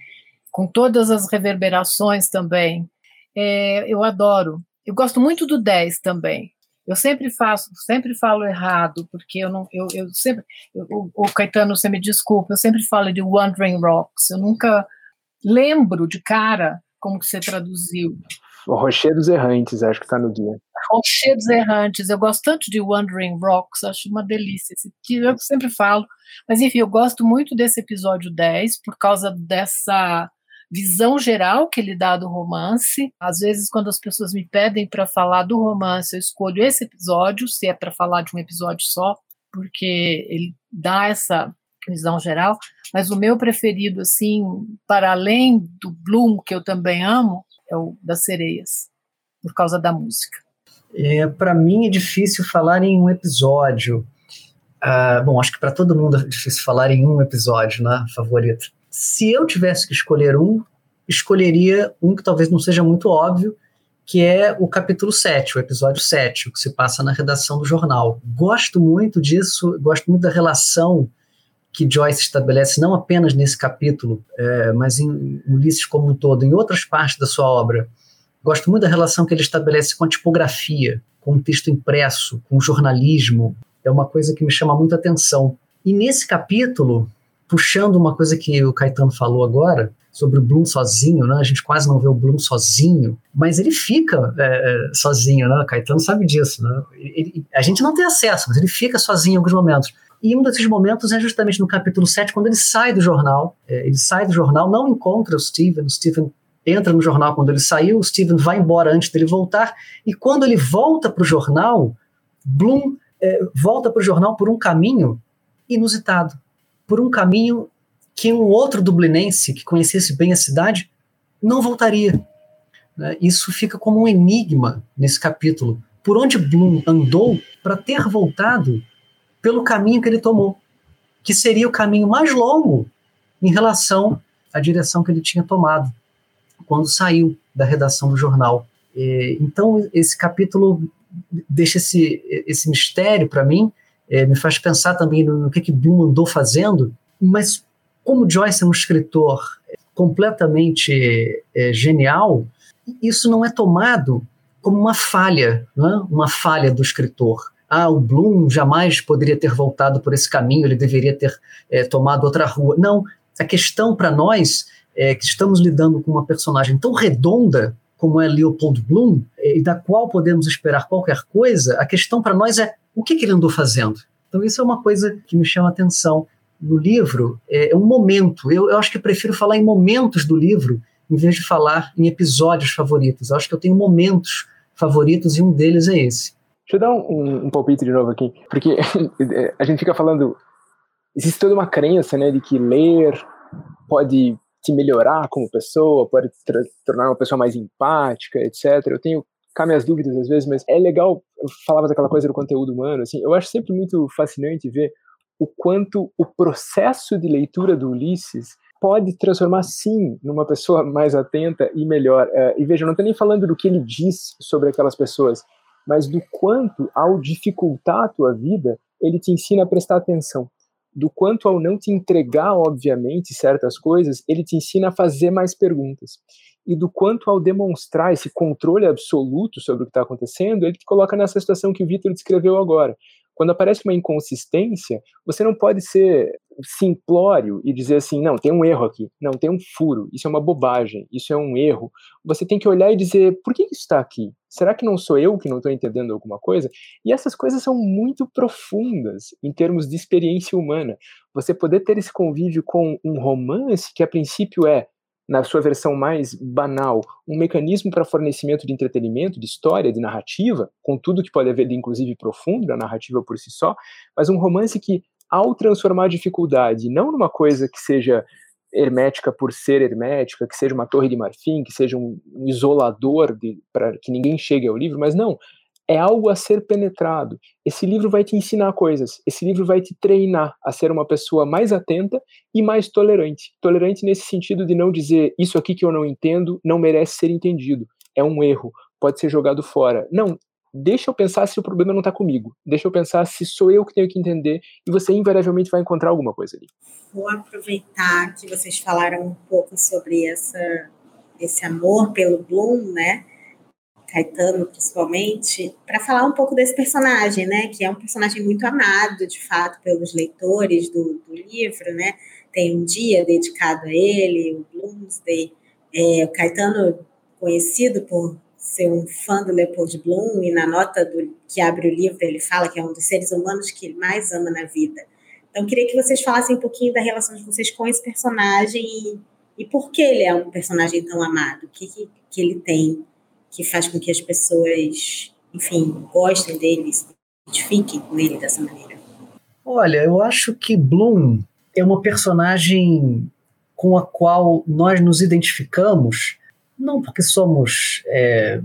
Speaker 2: com todas as reverberações também. É, eu adoro. Eu gosto muito do 10 também. Eu sempre faço, sempre falo errado, porque eu não, eu, eu sempre, eu, o, Caetano, você me desculpa, eu sempre falo de Wandering Rocks, eu nunca lembro de cara como que você traduziu.
Speaker 4: Rochedos Errantes, acho que está no guia.
Speaker 2: Rochedos Errantes, eu gosto tanto de Wandering Rocks, acho uma delícia, eu sempre falo, mas enfim, eu gosto muito desse episódio 10, por causa dessa visão geral que ele dá do romance. Às vezes, quando as pessoas me pedem para falar do romance, eu escolho esse episódio, se é para falar de um episódio só, porque ele dá essa visão geral. Mas o meu preferido, assim, para além do Bloom, que eu também amo, é o das sereias, por causa da música.
Speaker 3: É, para mim é difícil falar em um episódio. Uh, bom, acho que para todo mundo é difícil falar em um episódio, né, favorito se eu tivesse que escolher um, escolheria um que talvez não seja muito óbvio, que é o capítulo 7, o episódio 7, o que se passa na redação do jornal. Gosto muito disso, gosto muito da relação que Joyce estabelece, não apenas nesse capítulo, é, mas em Ulisses como um todo, em outras partes da sua obra. Gosto muito da relação que ele estabelece com a tipografia, com o texto impresso, com o jornalismo. É uma coisa que me chama muita atenção. E nesse capítulo, puxando uma coisa que o Caetano falou agora, sobre o Bloom sozinho, né? A gente quase não vê o Bloom sozinho, mas ele fica é, é, sozinho, né? O Caetano sabe disso, né? Ele, a gente não tem acesso, mas ele fica sozinho em alguns momentos. E um desses momentos é justamente no capítulo 7, quando ele sai do jornal. É, ele sai do jornal, não encontra o Steven, o Steven entra no jornal quando ele saiu, o Steven vai embora antes dele voltar, e quando ele volta para o jornal, Bloom é, volta para o jornal por um caminho inusitado por um caminho que um outro dublinense que conhecesse bem a cidade não voltaria. Né? Isso fica como um enigma nesse capítulo. Por onde Bloom andou para ter voltado pelo caminho que ele tomou, que seria o caminho mais longo em relação à direção que ele tinha tomado quando saiu da redação do jornal. então, esse capítulo deixa esse, esse mistério para mim é, me faz pensar também no, que, que andou fazendo, mas como Joyce é um escritor completamente é, genial, isso não é tomado como uma falha, é? uma falha do escritor. Ah, o Bloom jamais poderia ter voltado por esse caminho, ele deveria ter é, tomado outra rua. Não, a questão para nós é que estamos lidando com uma personagem tão redonda como é Leopold Bloom, é, e da qual podemos esperar qualquer coisa, a questão para nós é o que, que ele andou fazendo? Então, isso é uma coisa que me chama atenção no livro. É, é um momento. Eu, eu acho que eu prefiro falar em momentos do livro em vez de falar em episódios favoritos. Eu acho que eu tenho momentos favoritos e um deles é esse.
Speaker 4: Deixa eu dar um, um palpite de novo aqui, porque a gente fica falando. Existe toda uma crença né, de que ler pode te melhorar como pessoa, pode te tornar uma pessoa mais empática, etc. Eu tenho cá minhas dúvidas às vezes, mas é legal, eu falava daquela coisa do conteúdo humano, assim, eu acho sempre muito fascinante ver o quanto o processo de leitura do Ulisses pode transformar, sim, numa pessoa mais atenta e melhor. Uh, e veja, eu não estou nem falando do que ele diz sobre aquelas pessoas, mas do quanto, ao dificultar a tua vida, ele te ensina a prestar atenção. do quanto ao não te entregar, obviamente, certas coisas, ele te ensina a fazer mais perguntas. E do quanto ao demonstrar esse controle absoluto sobre o que está acontecendo, ele te coloca nessa situação que o Vitor descreveu agora. Quando aparece uma inconsistência, você não pode ser simplório e dizer assim, não, tem um erro aqui, não, tem um furo, isso é uma bobagem, isso é um erro. Você tem que olhar e dizer, por que isso está aqui? Será que não sou eu que não estou entendendo alguma coisa? E essas coisas são muito profundas em termos de experiência humana. Você poder ter esse convívio com um romance que a princípio é na sua versão mais banal, um mecanismo para fornecimento de entretenimento, de história, de narrativa, com tudo que pode haver de inclusive profundo na narrativa por si só, mas um romance que, ao transformar a dificuldade não numa coisa que seja hermética por ser hermética, que seja uma torre de marfim, que seja um, isolador para que ninguém chegue ao livro, mas não, é algo a ser penetrado. Esse livro vai te ensinar coisas, esse livro vai te treinar a ser uma pessoa mais atenta e mais tolerante. Tolerante nesse sentido de não dizer isso aqui que eu não entendo não merece ser entendido, é um erro, pode ser jogado fora. Não, deixa eu pensar se o problema não está comigo, deixa eu pensar se sou eu que tenho que entender e você invariavelmente vai encontrar alguma coisa ali.
Speaker 1: Vou aproveitar que vocês falaram um pouco sobre essa, esse amor pelo Bloom, né? Caetano, principalmente, para falar um pouco desse personagem, né? Que é um personagem muito amado, de fato, pelos leitores do, do livro, né? Tem um dia dedicado a ele, o Bloomsday. É, o Caetano, conhecido por ser um fã do Leopold Bloom, e na nota do, que abre o livro ele fala que é um dos seres humanos que ele mais ama na vida. Então, queria que vocês falassem um pouquinho da relação de vocês com esse personagem e, e por que ele é um personagem tão amado, o que, que, que ele tem que faz com que as pessoas, enfim, gostem dele, se identifiquem com ele dessa maneira?
Speaker 3: Olha, eu acho que Bloom é uma personagem com a qual nós nos identificamos, não porque somos é,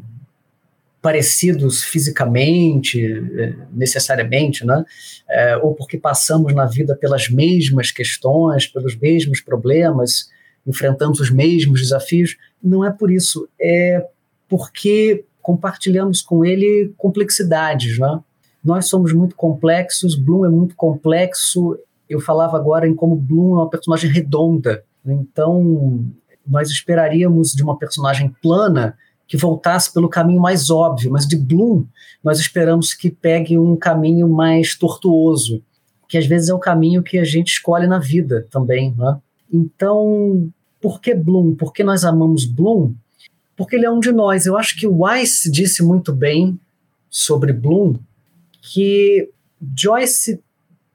Speaker 3: parecidos fisicamente, é, necessariamente, né? É, ou porque passamos na vida pelas mesmas questões, pelos mesmos problemas, enfrentamos os mesmos desafios. Não é por isso. É porque compartilhamos com ele complexidades, né? Nós somos muito complexos, Bloom é muito complexo. Eu falava agora em como Bloom é uma personagem redonda. Então, nós esperaríamos de uma personagem plana que voltasse pelo caminho mais óbvio, mas de Bloom nós esperamos que pegue um caminho mais tortuoso, que às vezes é o caminho que a gente escolhe na vida também, né? Então, por que Bloom? Por que nós amamos Bloom? Porque ele é um de nós. Eu acho que Weiss disse muito bem sobre Bloom que Joyce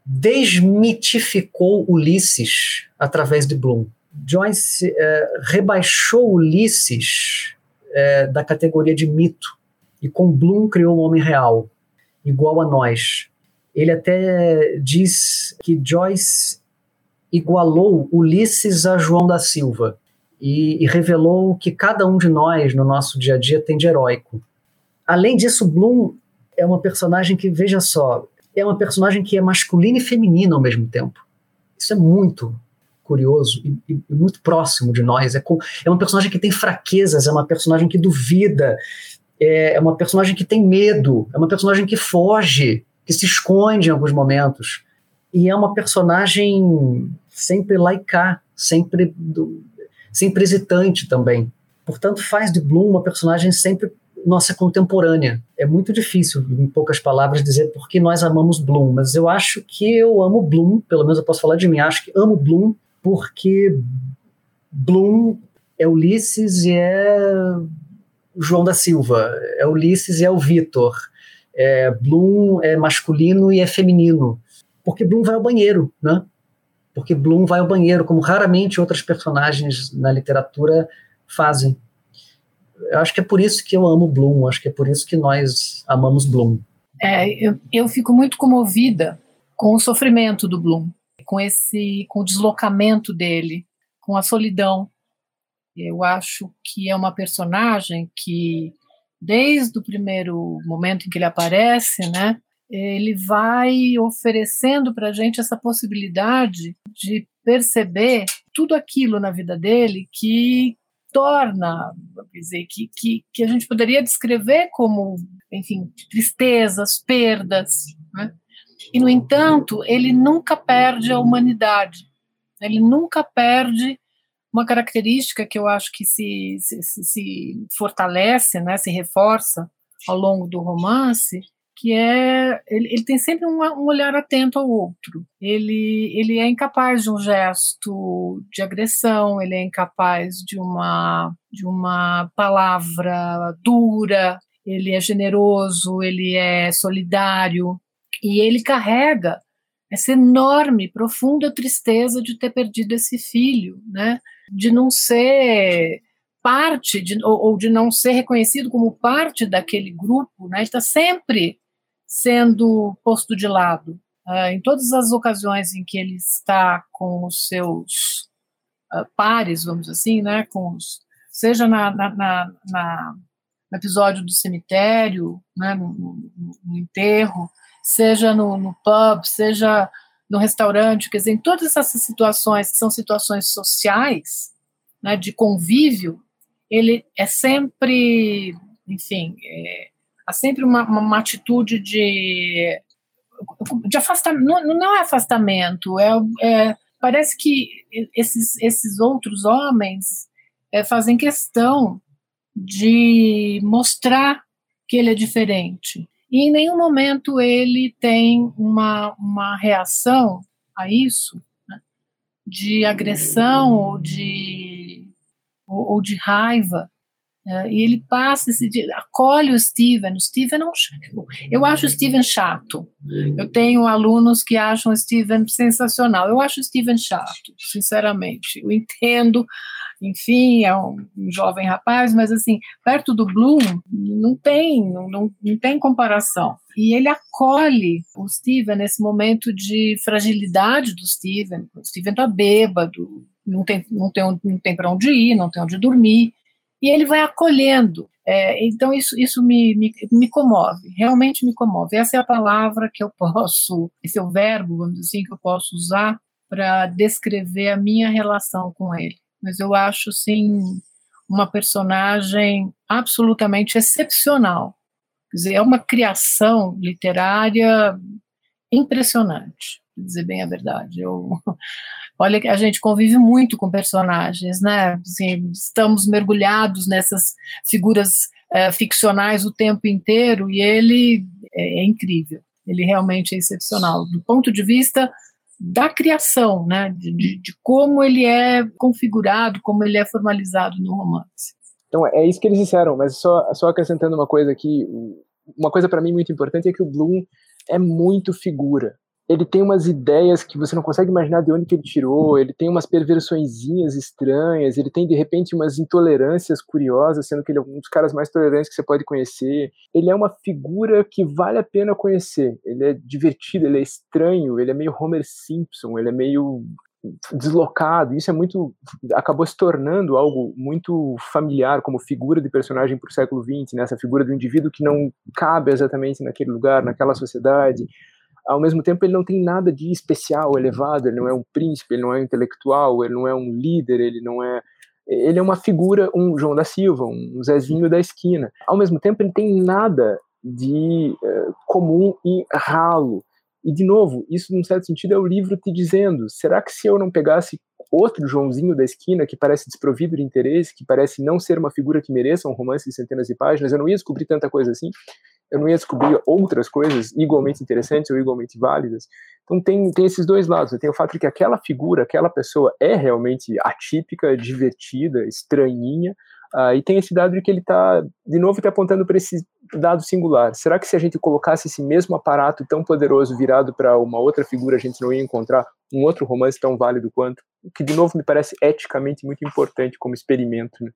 Speaker 3: desmitificou Ulisses através de Bloom. Joyce é, rebaixou Ulisses é, da categoria de mito e com Bloom criou um homem real, igual a nós. Ele até diz que Joyce igualou Ulisses a João da Silva e, e revelou o que cada um de nós no nosso dia a dia tem de heróico. Além disso, Bloom é uma personagem que, veja só, é uma personagem que é masculina e feminina ao mesmo tempo. Isso é muito curioso e, e, muito próximo de nós. É, com, é uma personagem que tem fraquezas, é uma personagem que duvida, é, é uma personagem que tem medo, é uma personagem que foge, que se esconde em alguns momentos. E é uma personagem sempre laica, sempre do, sempre hesitante também. Portanto, faz de Bloom uma personagem sempre nossa contemporânea. É muito difícil, em poucas palavras, dizer por que nós amamos Bloom, mas eu acho que eu amo Bloom, pelo menos eu posso falar de mim, acho que amo Bloom porque Bloom é Ulisses e é João da Silva, é Ulisses e é o Vitor. É, Bloom é masculino e é feminino, porque Bloom vai ao banheiro, né? Porque Bloom vai ao banheiro, como raramente outras personagens na literatura fazem. Eu acho que é por isso que eu amo Bloom, acho que é por isso que nós amamos Bloom.
Speaker 2: É, eu, eu fico muito comovida com o sofrimento do Bloom, com esse, com o deslocamento dele, com a solidão. Eu acho que é uma personagem que, desde o primeiro momento em que ele aparece, né, ele vai oferecendo para a gente essa possibilidade de perceber tudo aquilo na vida dele que torna, dizer, que, que, que a gente poderia descrever como, enfim, tristezas, perdas, né? E, no entanto, ele nunca perde a humanidade. Ele nunca perde uma característica que eu acho que se, se, se fortalece, né, se reforça ao longo do romance, que é ele, ele tem sempre um, um, olhar atento ao outro. Ele ele é incapaz de um gesto de agressão, ele é incapaz de uma de uma palavra dura, ele é generoso, ele é solidário e ele carrega essa enorme, profunda tristeza de ter perdido esse filho, né? De não ser parte de, ou, ou, de não ser reconhecido como parte daquele grupo, né? Ele está sempre sendo posto de lado. Uh, em todas as ocasiões em que ele está com os seus uh, pares, vamos dizer assim, né? Com os, seja na, na, na, na no episódio do cemitério, né? no, no, no enterro, seja no, no pub, seja no restaurante, quer dizer, em todas essas situações que são situações sociais, né, de convívio, ele é sempre, enfim, é, há sempre uma, uma, atitude de, de afastamento, não, não é afastamento, é, é, parece que esses, esses outros homens é, fazem questão de mostrar que ele é diferente, e em nenhum momento ele tem uma, uma reação a isso, né, de agressão ou de, ou, ou de raiva. É, e ele passa esse dia, acolhe o Steven. O Steven não, eu acho o Steven chato. Eu tenho alunos que acham o Steven sensacional. Eu acho o Steven chato, sinceramente. Eu entendo enfim, é um, um, jovem rapaz, mas assim, perto do Bloom, não tem, não, não, não tem comparação. E ele acolhe o Steven nesse momento de fragilidade do Steven. O Steven está bêbado, não tem, não tem, não tem para onde ir, não tem onde dormir, e ele vai acolhendo. É, então, isso, isso me, me, me, comove, realmente me comove. Essa é a palavra que eu posso, esse é o verbo, vamos dizer assim, que eu posso usar para descrever a minha relação com ele mas eu acho, sim, uma personagem absolutamente excepcional. Quer dizer, é uma criação literária impressionante, dizer bem a verdade. Eu, olha a gente convive muito com personagens, né? Assim, estamos mergulhados nessas figuras é, ficcionais o tempo inteiro e ele é, é incrível. Ele realmente é excepcional. Do ponto de vista da criação, né, de, de, como ele é configurado, como ele é formalizado no romance.
Speaker 4: Então é isso que eles disseram, mas só, só acrescentando uma coisa aqui, uma coisa para mim muito importante é que o Bloom é muito figura ele tem umas ideias que você não consegue imaginar de onde que ele tirou, ele tem umas perversõezinhas estranhas, ele tem de repente umas intolerâncias curiosas, sendo que ele é um dos caras mais tolerantes que você pode conhecer. Ele é uma figura que vale a pena conhecer. Ele é divertido, ele é estranho, ele é meio Homer Simpson, ele é meio deslocado. Isso é muito acabou se tornando algo muito familiar como figura de personagem para o século XX, né? figura do indivíduo que não cabe exatamente naquele lugar, naquela sociedade ao mesmo tempo ele não tem nada de especial, elevado, ele não é um príncipe, ele não é um intelectual, ele não é um líder, ele não é ele é uma figura, um João da Silva, um Zezinho da esquina. Ao mesmo tempo ele tem nada de uh, comum e ralo. E de novo, isso num certo sentido é o livro te dizendo, será que se eu não pegasse outro Joãozinho da esquina que parece desprovido de interesse, que parece não ser uma figura que mereça um romance de centenas de páginas, eu não ia descobrir tanta coisa assim eu não ia descobrir outras coisas igualmente interessantes ou igualmente válidas. Então tem, tem esses dois lados. Tem o fato de que aquela figura, aquela pessoa é realmente atípica, divertida, estranhinha, uh, e tem esse dado de que ele está, de novo, tá apontando para esse dado singular. Será que se a gente colocasse esse mesmo aparato tão poderoso virado para uma outra figura, a gente não ia encontrar um outro romance tão válido quanto? O que, de novo, me parece eticamente muito importante como experimento. Né?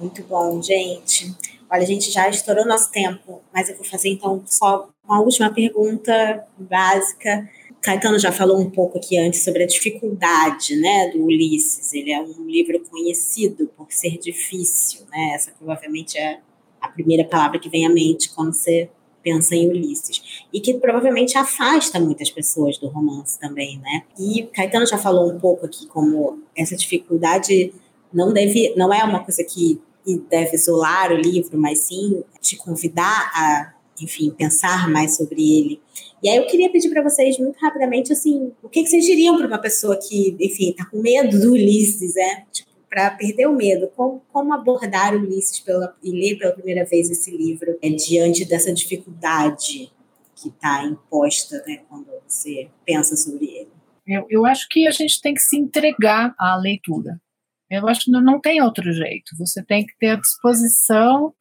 Speaker 1: Muito bom, gente. Olha, a gente já estourou nosso tempo, mas eu vou fazer então só uma última pergunta básica. Caetano já falou um pouco aqui antes sobre a dificuldade, né, do Ulisses. Ele é um livro conhecido por ser difícil, né? Essa provavelmente é a primeira palavra que vem à mente quando você pensa em Ulisses. E que provavelmente afasta muitas pessoas do romance também, né? E Caetano já falou um pouco aqui como essa dificuldade não deve, não é uma coisa que e deve isolar o livro, mas sim te convidar a, enfim, pensar mais sobre ele. E aí eu queria pedir para vocês muito rapidamente assim, o que, que vocês diriam para uma pessoa que, enfim, está com medo do Ulisses, é? Tipo, para perder o medo, como, como abordar o Ulisses pela, e ler pela primeira vez esse livro é, diante dessa dificuldade que está imposta né, quando você pensa sobre ele?
Speaker 2: Eu, eu acho que a gente tem que se entregar à leitura. Eu acho que não tem outro jeito. Você tem que ter a disposição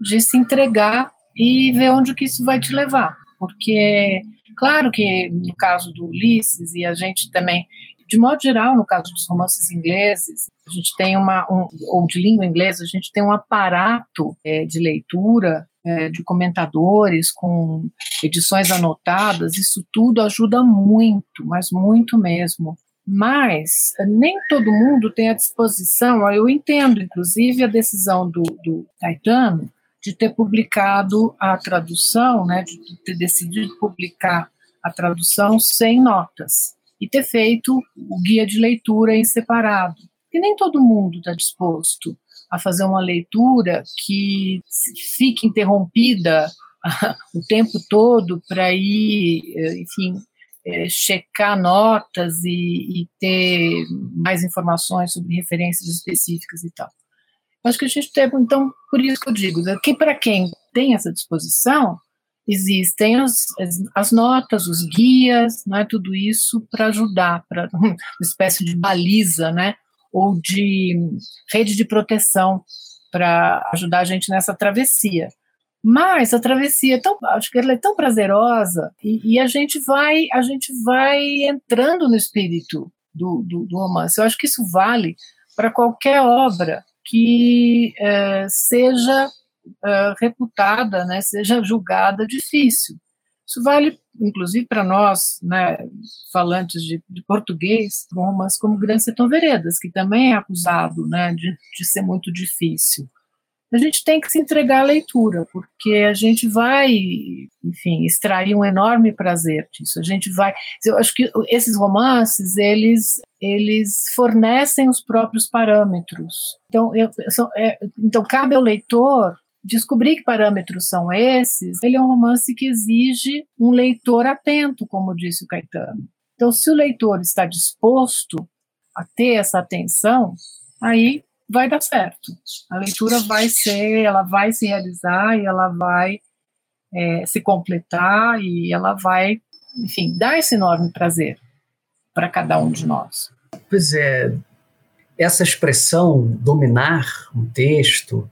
Speaker 2: de se entregar e ver onde que isso vai te levar. Porque, claro que no caso do Ulisses, e a gente também, de modo geral, no caso dos romances ingleses, a gente tem uma, um, ou de língua inglesa, a gente tem um aparato é, de leitura é, de comentadores, com edições anotadas, isso tudo ajuda muito, mas muito mesmo. Mas nem todo mundo tem a disposição, eu entendo, inclusive, a decisão do, do Caetano de ter publicado a tradução, né, de ter decidido publicar a tradução sem notas e ter feito o guia de leitura em separado. E nem todo mundo está disposto a fazer uma leitura que fique interrompida o tempo todo para ir, enfim, é, checar notas e, e, ter mais informações sobre referências específicas e tal. Acho que a gente tem, então, por isso que eu digo, né, que para quem tem essa disposição, existem as, as, as, notas, os guias, né, tudo isso para ajudar, para uma espécie de baliza, né, ou de rede de proteção para ajudar a gente nessa travessia. Mas a travessia é tão, acho que ela é tão prazerosa e, e a gente vai, a gente vai entrando no espírito do, do, do romance. Eu acho que isso vale para qualquer obra que é, seja é, reputada, né, seja julgada difícil. Isso vale, inclusive, para nós, né, falantes de, de português, romance como Grande Sertão Veredas, que também é acusado né, de, de ser muito difícil. A gente tem que se entregar à leitura, porque a gente vai, enfim, extrair um enorme prazer disso. A gente vai. Eu acho que esses romances, eles, eles fornecem os próprios parâmetros. Então, eu, são, é, então cabe ao leitor descobrir que parâmetros são esses, ele é um romance que exige um leitor atento, como disse o Caetano. Então, se o leitor está disposto a ter essa atenção, aí vai dar certo. A leitura vai ser, ela vai se realizar e ela vai é, se completar e ela vai, enfim, dar esse enorme prazer para cada um de nós.
Speaker 3: Pois é, essa expressão dominar um texto,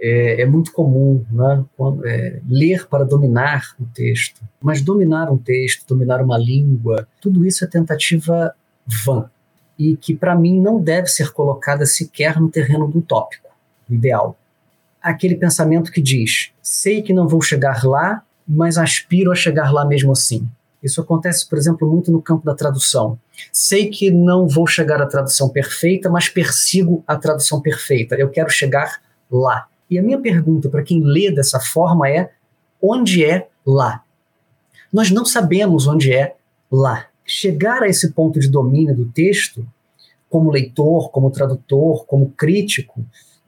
Speaker 3: é, é muito comum, né? Quando, é, ler para dominar o texto. Mas dominar um texto, dominar uma língua, tudo isso é tentativa vã e que para mim não deve ser colocada sequer no terreno do utópico, do ideal. Aquele pensamento que diz: sei que não vou chegar lá, mas aspiro a chegar lá mesmo assim. Isso acontece, por exemplo, muito no campo da tradução. Sei que não vou chegar à tradução perfeita, mas persigo a tradução perfeita. Eu quero chegar lá. E a minha pergunta para quem lê dessa forma é: onde é lá? Nós não sabemos onde é lá. Chegar a esse ponto de domínio do texto, como leitor, como tradutor, como crítico,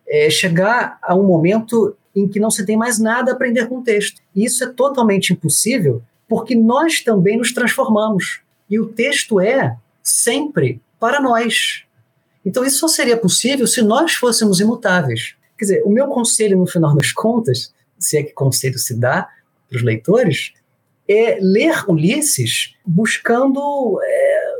Speaker 3: é chegar a um momento em que não se tem mais nada a aprender com o texto. E isso é totalmente impossível porque nós também nos transformamos. E o texto é sempre para nós. Então isso só seria possível se nós fôssemos imutáveis. Quer dizer, o meu conselho, no final das contas, se é que conselho se dá para os leitores, é ler Ulisses buscando é,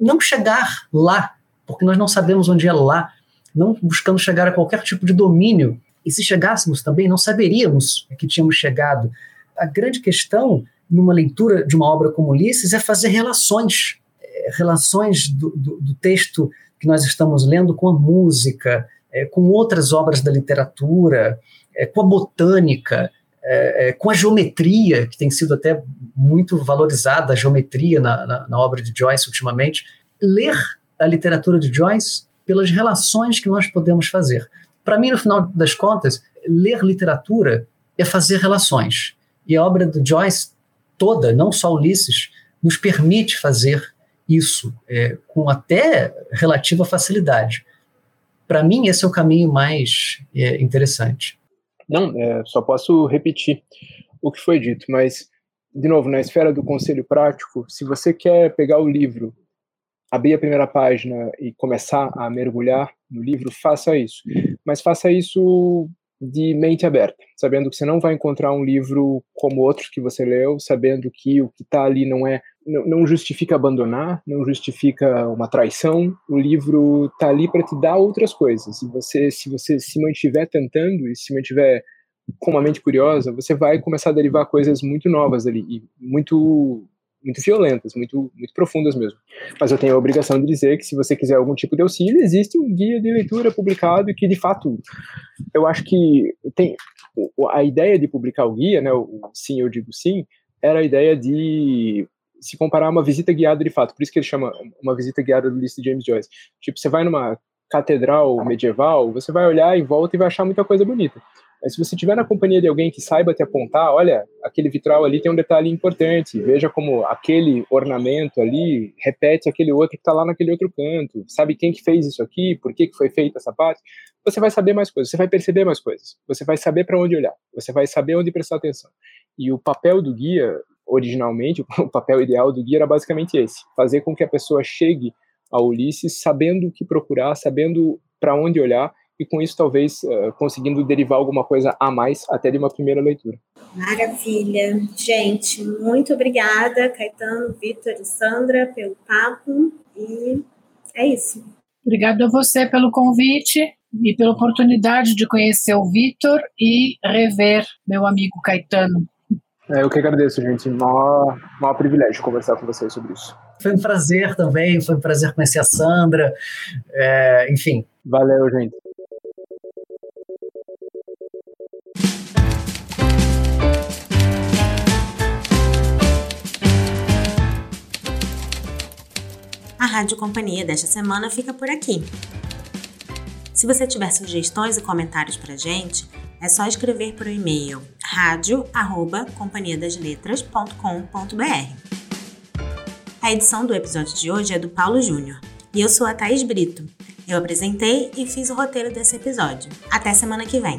Speaker 3: não chegar lá, porque nós não sabemos onde é lá, não buscando chegar a qualquer tipo de domínio. E se chegássemos também, não saberíamos que tínhamos chegado. A grande questão numa leitura de uma obra como Ulisses é fazer relações, é, relações do, do, do texto que nós estamos lendo com a música, é, com outras obras da literatura, é, com a botânica, é, é, com a geometria, que tem sido até muito valorizada, a geometria na, na, na obra de Joyce ultimamente. Ler a literatura de Joyce pelas relações que nós podemos fazer. Para mim, no final das contas, ler literatura é fazer relações. E a obra de Joyce toda, não só Ulisses, nos permite fazer isso é, com até relativa facilidade para mim, esse é o caminho mais é, interessante.
Speaker 4: Não, é, só posso repetir o que foi dito, mas de novo, na esfera do conselho prático, se você quer pegar o livro, abrir a primeira página e começar a mergulhar no livro, faça isso. Mas faça isso de mente aberta, sabendo que você não vai encontrar um livro como outros que você leu, sabendo que o que está ali não é não, justifica abandonar, não justifica uma traição. O livro está ali para te dar outras coisas. E você, se você se mantiver tentando e se mantiver com uma mente curiosa, você vai começar a derivar coisas muito novas ali e muito muito violentas, muito muito profundas mesmo. Mas eu tenho a obrigação de dizer que se você quiser algum tipo de auxílio, existe um guia de leitura publicado que de fato eu acho que tem a ideia de publicar o guia, né, o sim eu digo sim, era a ideia de se comparar a uma visita guiada de fato, por isso que ele chama uma visita guiada do lista de James Joyce. Tipo, você vai numa catedral medieval, você vai olhar em volta e vai achar muita coisa bonita. Mas se você estiver na companhia de alguém que saiba te apontar, olha, aquele vitral ali tem um detalhe importante, veja como aquele ornamento ali repete aquele outro que está lá naquele outro canto, sabe quem que fez isso aqui, por que, que foi feita essa parte, você vai saber mais coisas, você vai perceber mais coisas, você vai saber para onde olhar, você vai saber onde prestar atenção. E o papel do guia, originalmente, o papel ideal do guia era basicamente esse: fazer com que a pessoa chegue ao Ulisses sabendo o que procurar, sabendo para onde olhar e com isso talvez uh, conseguindo derivar alguma coisa a mais até de uma primeira leitura.
Speaker 1: Maravilha. Gente, muito obrigada, Caetano, Vitor e Sandra, pelo papo e é isso.
Speaker 2: Obrigada a você pelo convite e pela oportunidade de conhecer o Vitor e rever meu amigo Caetano.
Speaker 4: É, eu que agradeço, gente. Maior, maior privilégio conversar com vocês sobre isso.
Speaker 3: Foi um prazer também, foi um prazer conhecer a Sandra. É, enfim.
Speaker 4: Valeu, gente.
Speaker 1: A Rádio Companhia desta semana fica por aqui. Se você tiver sugestões e comentários para gente, é só escrever o e-mail radio@companhiadasletras.com.br. A edição do episódio de hoje é do Paulo Júnior e eu sou a Thaís Brito. Eu apresentei e fiz o roteiro desse episódio. Até semana que vem.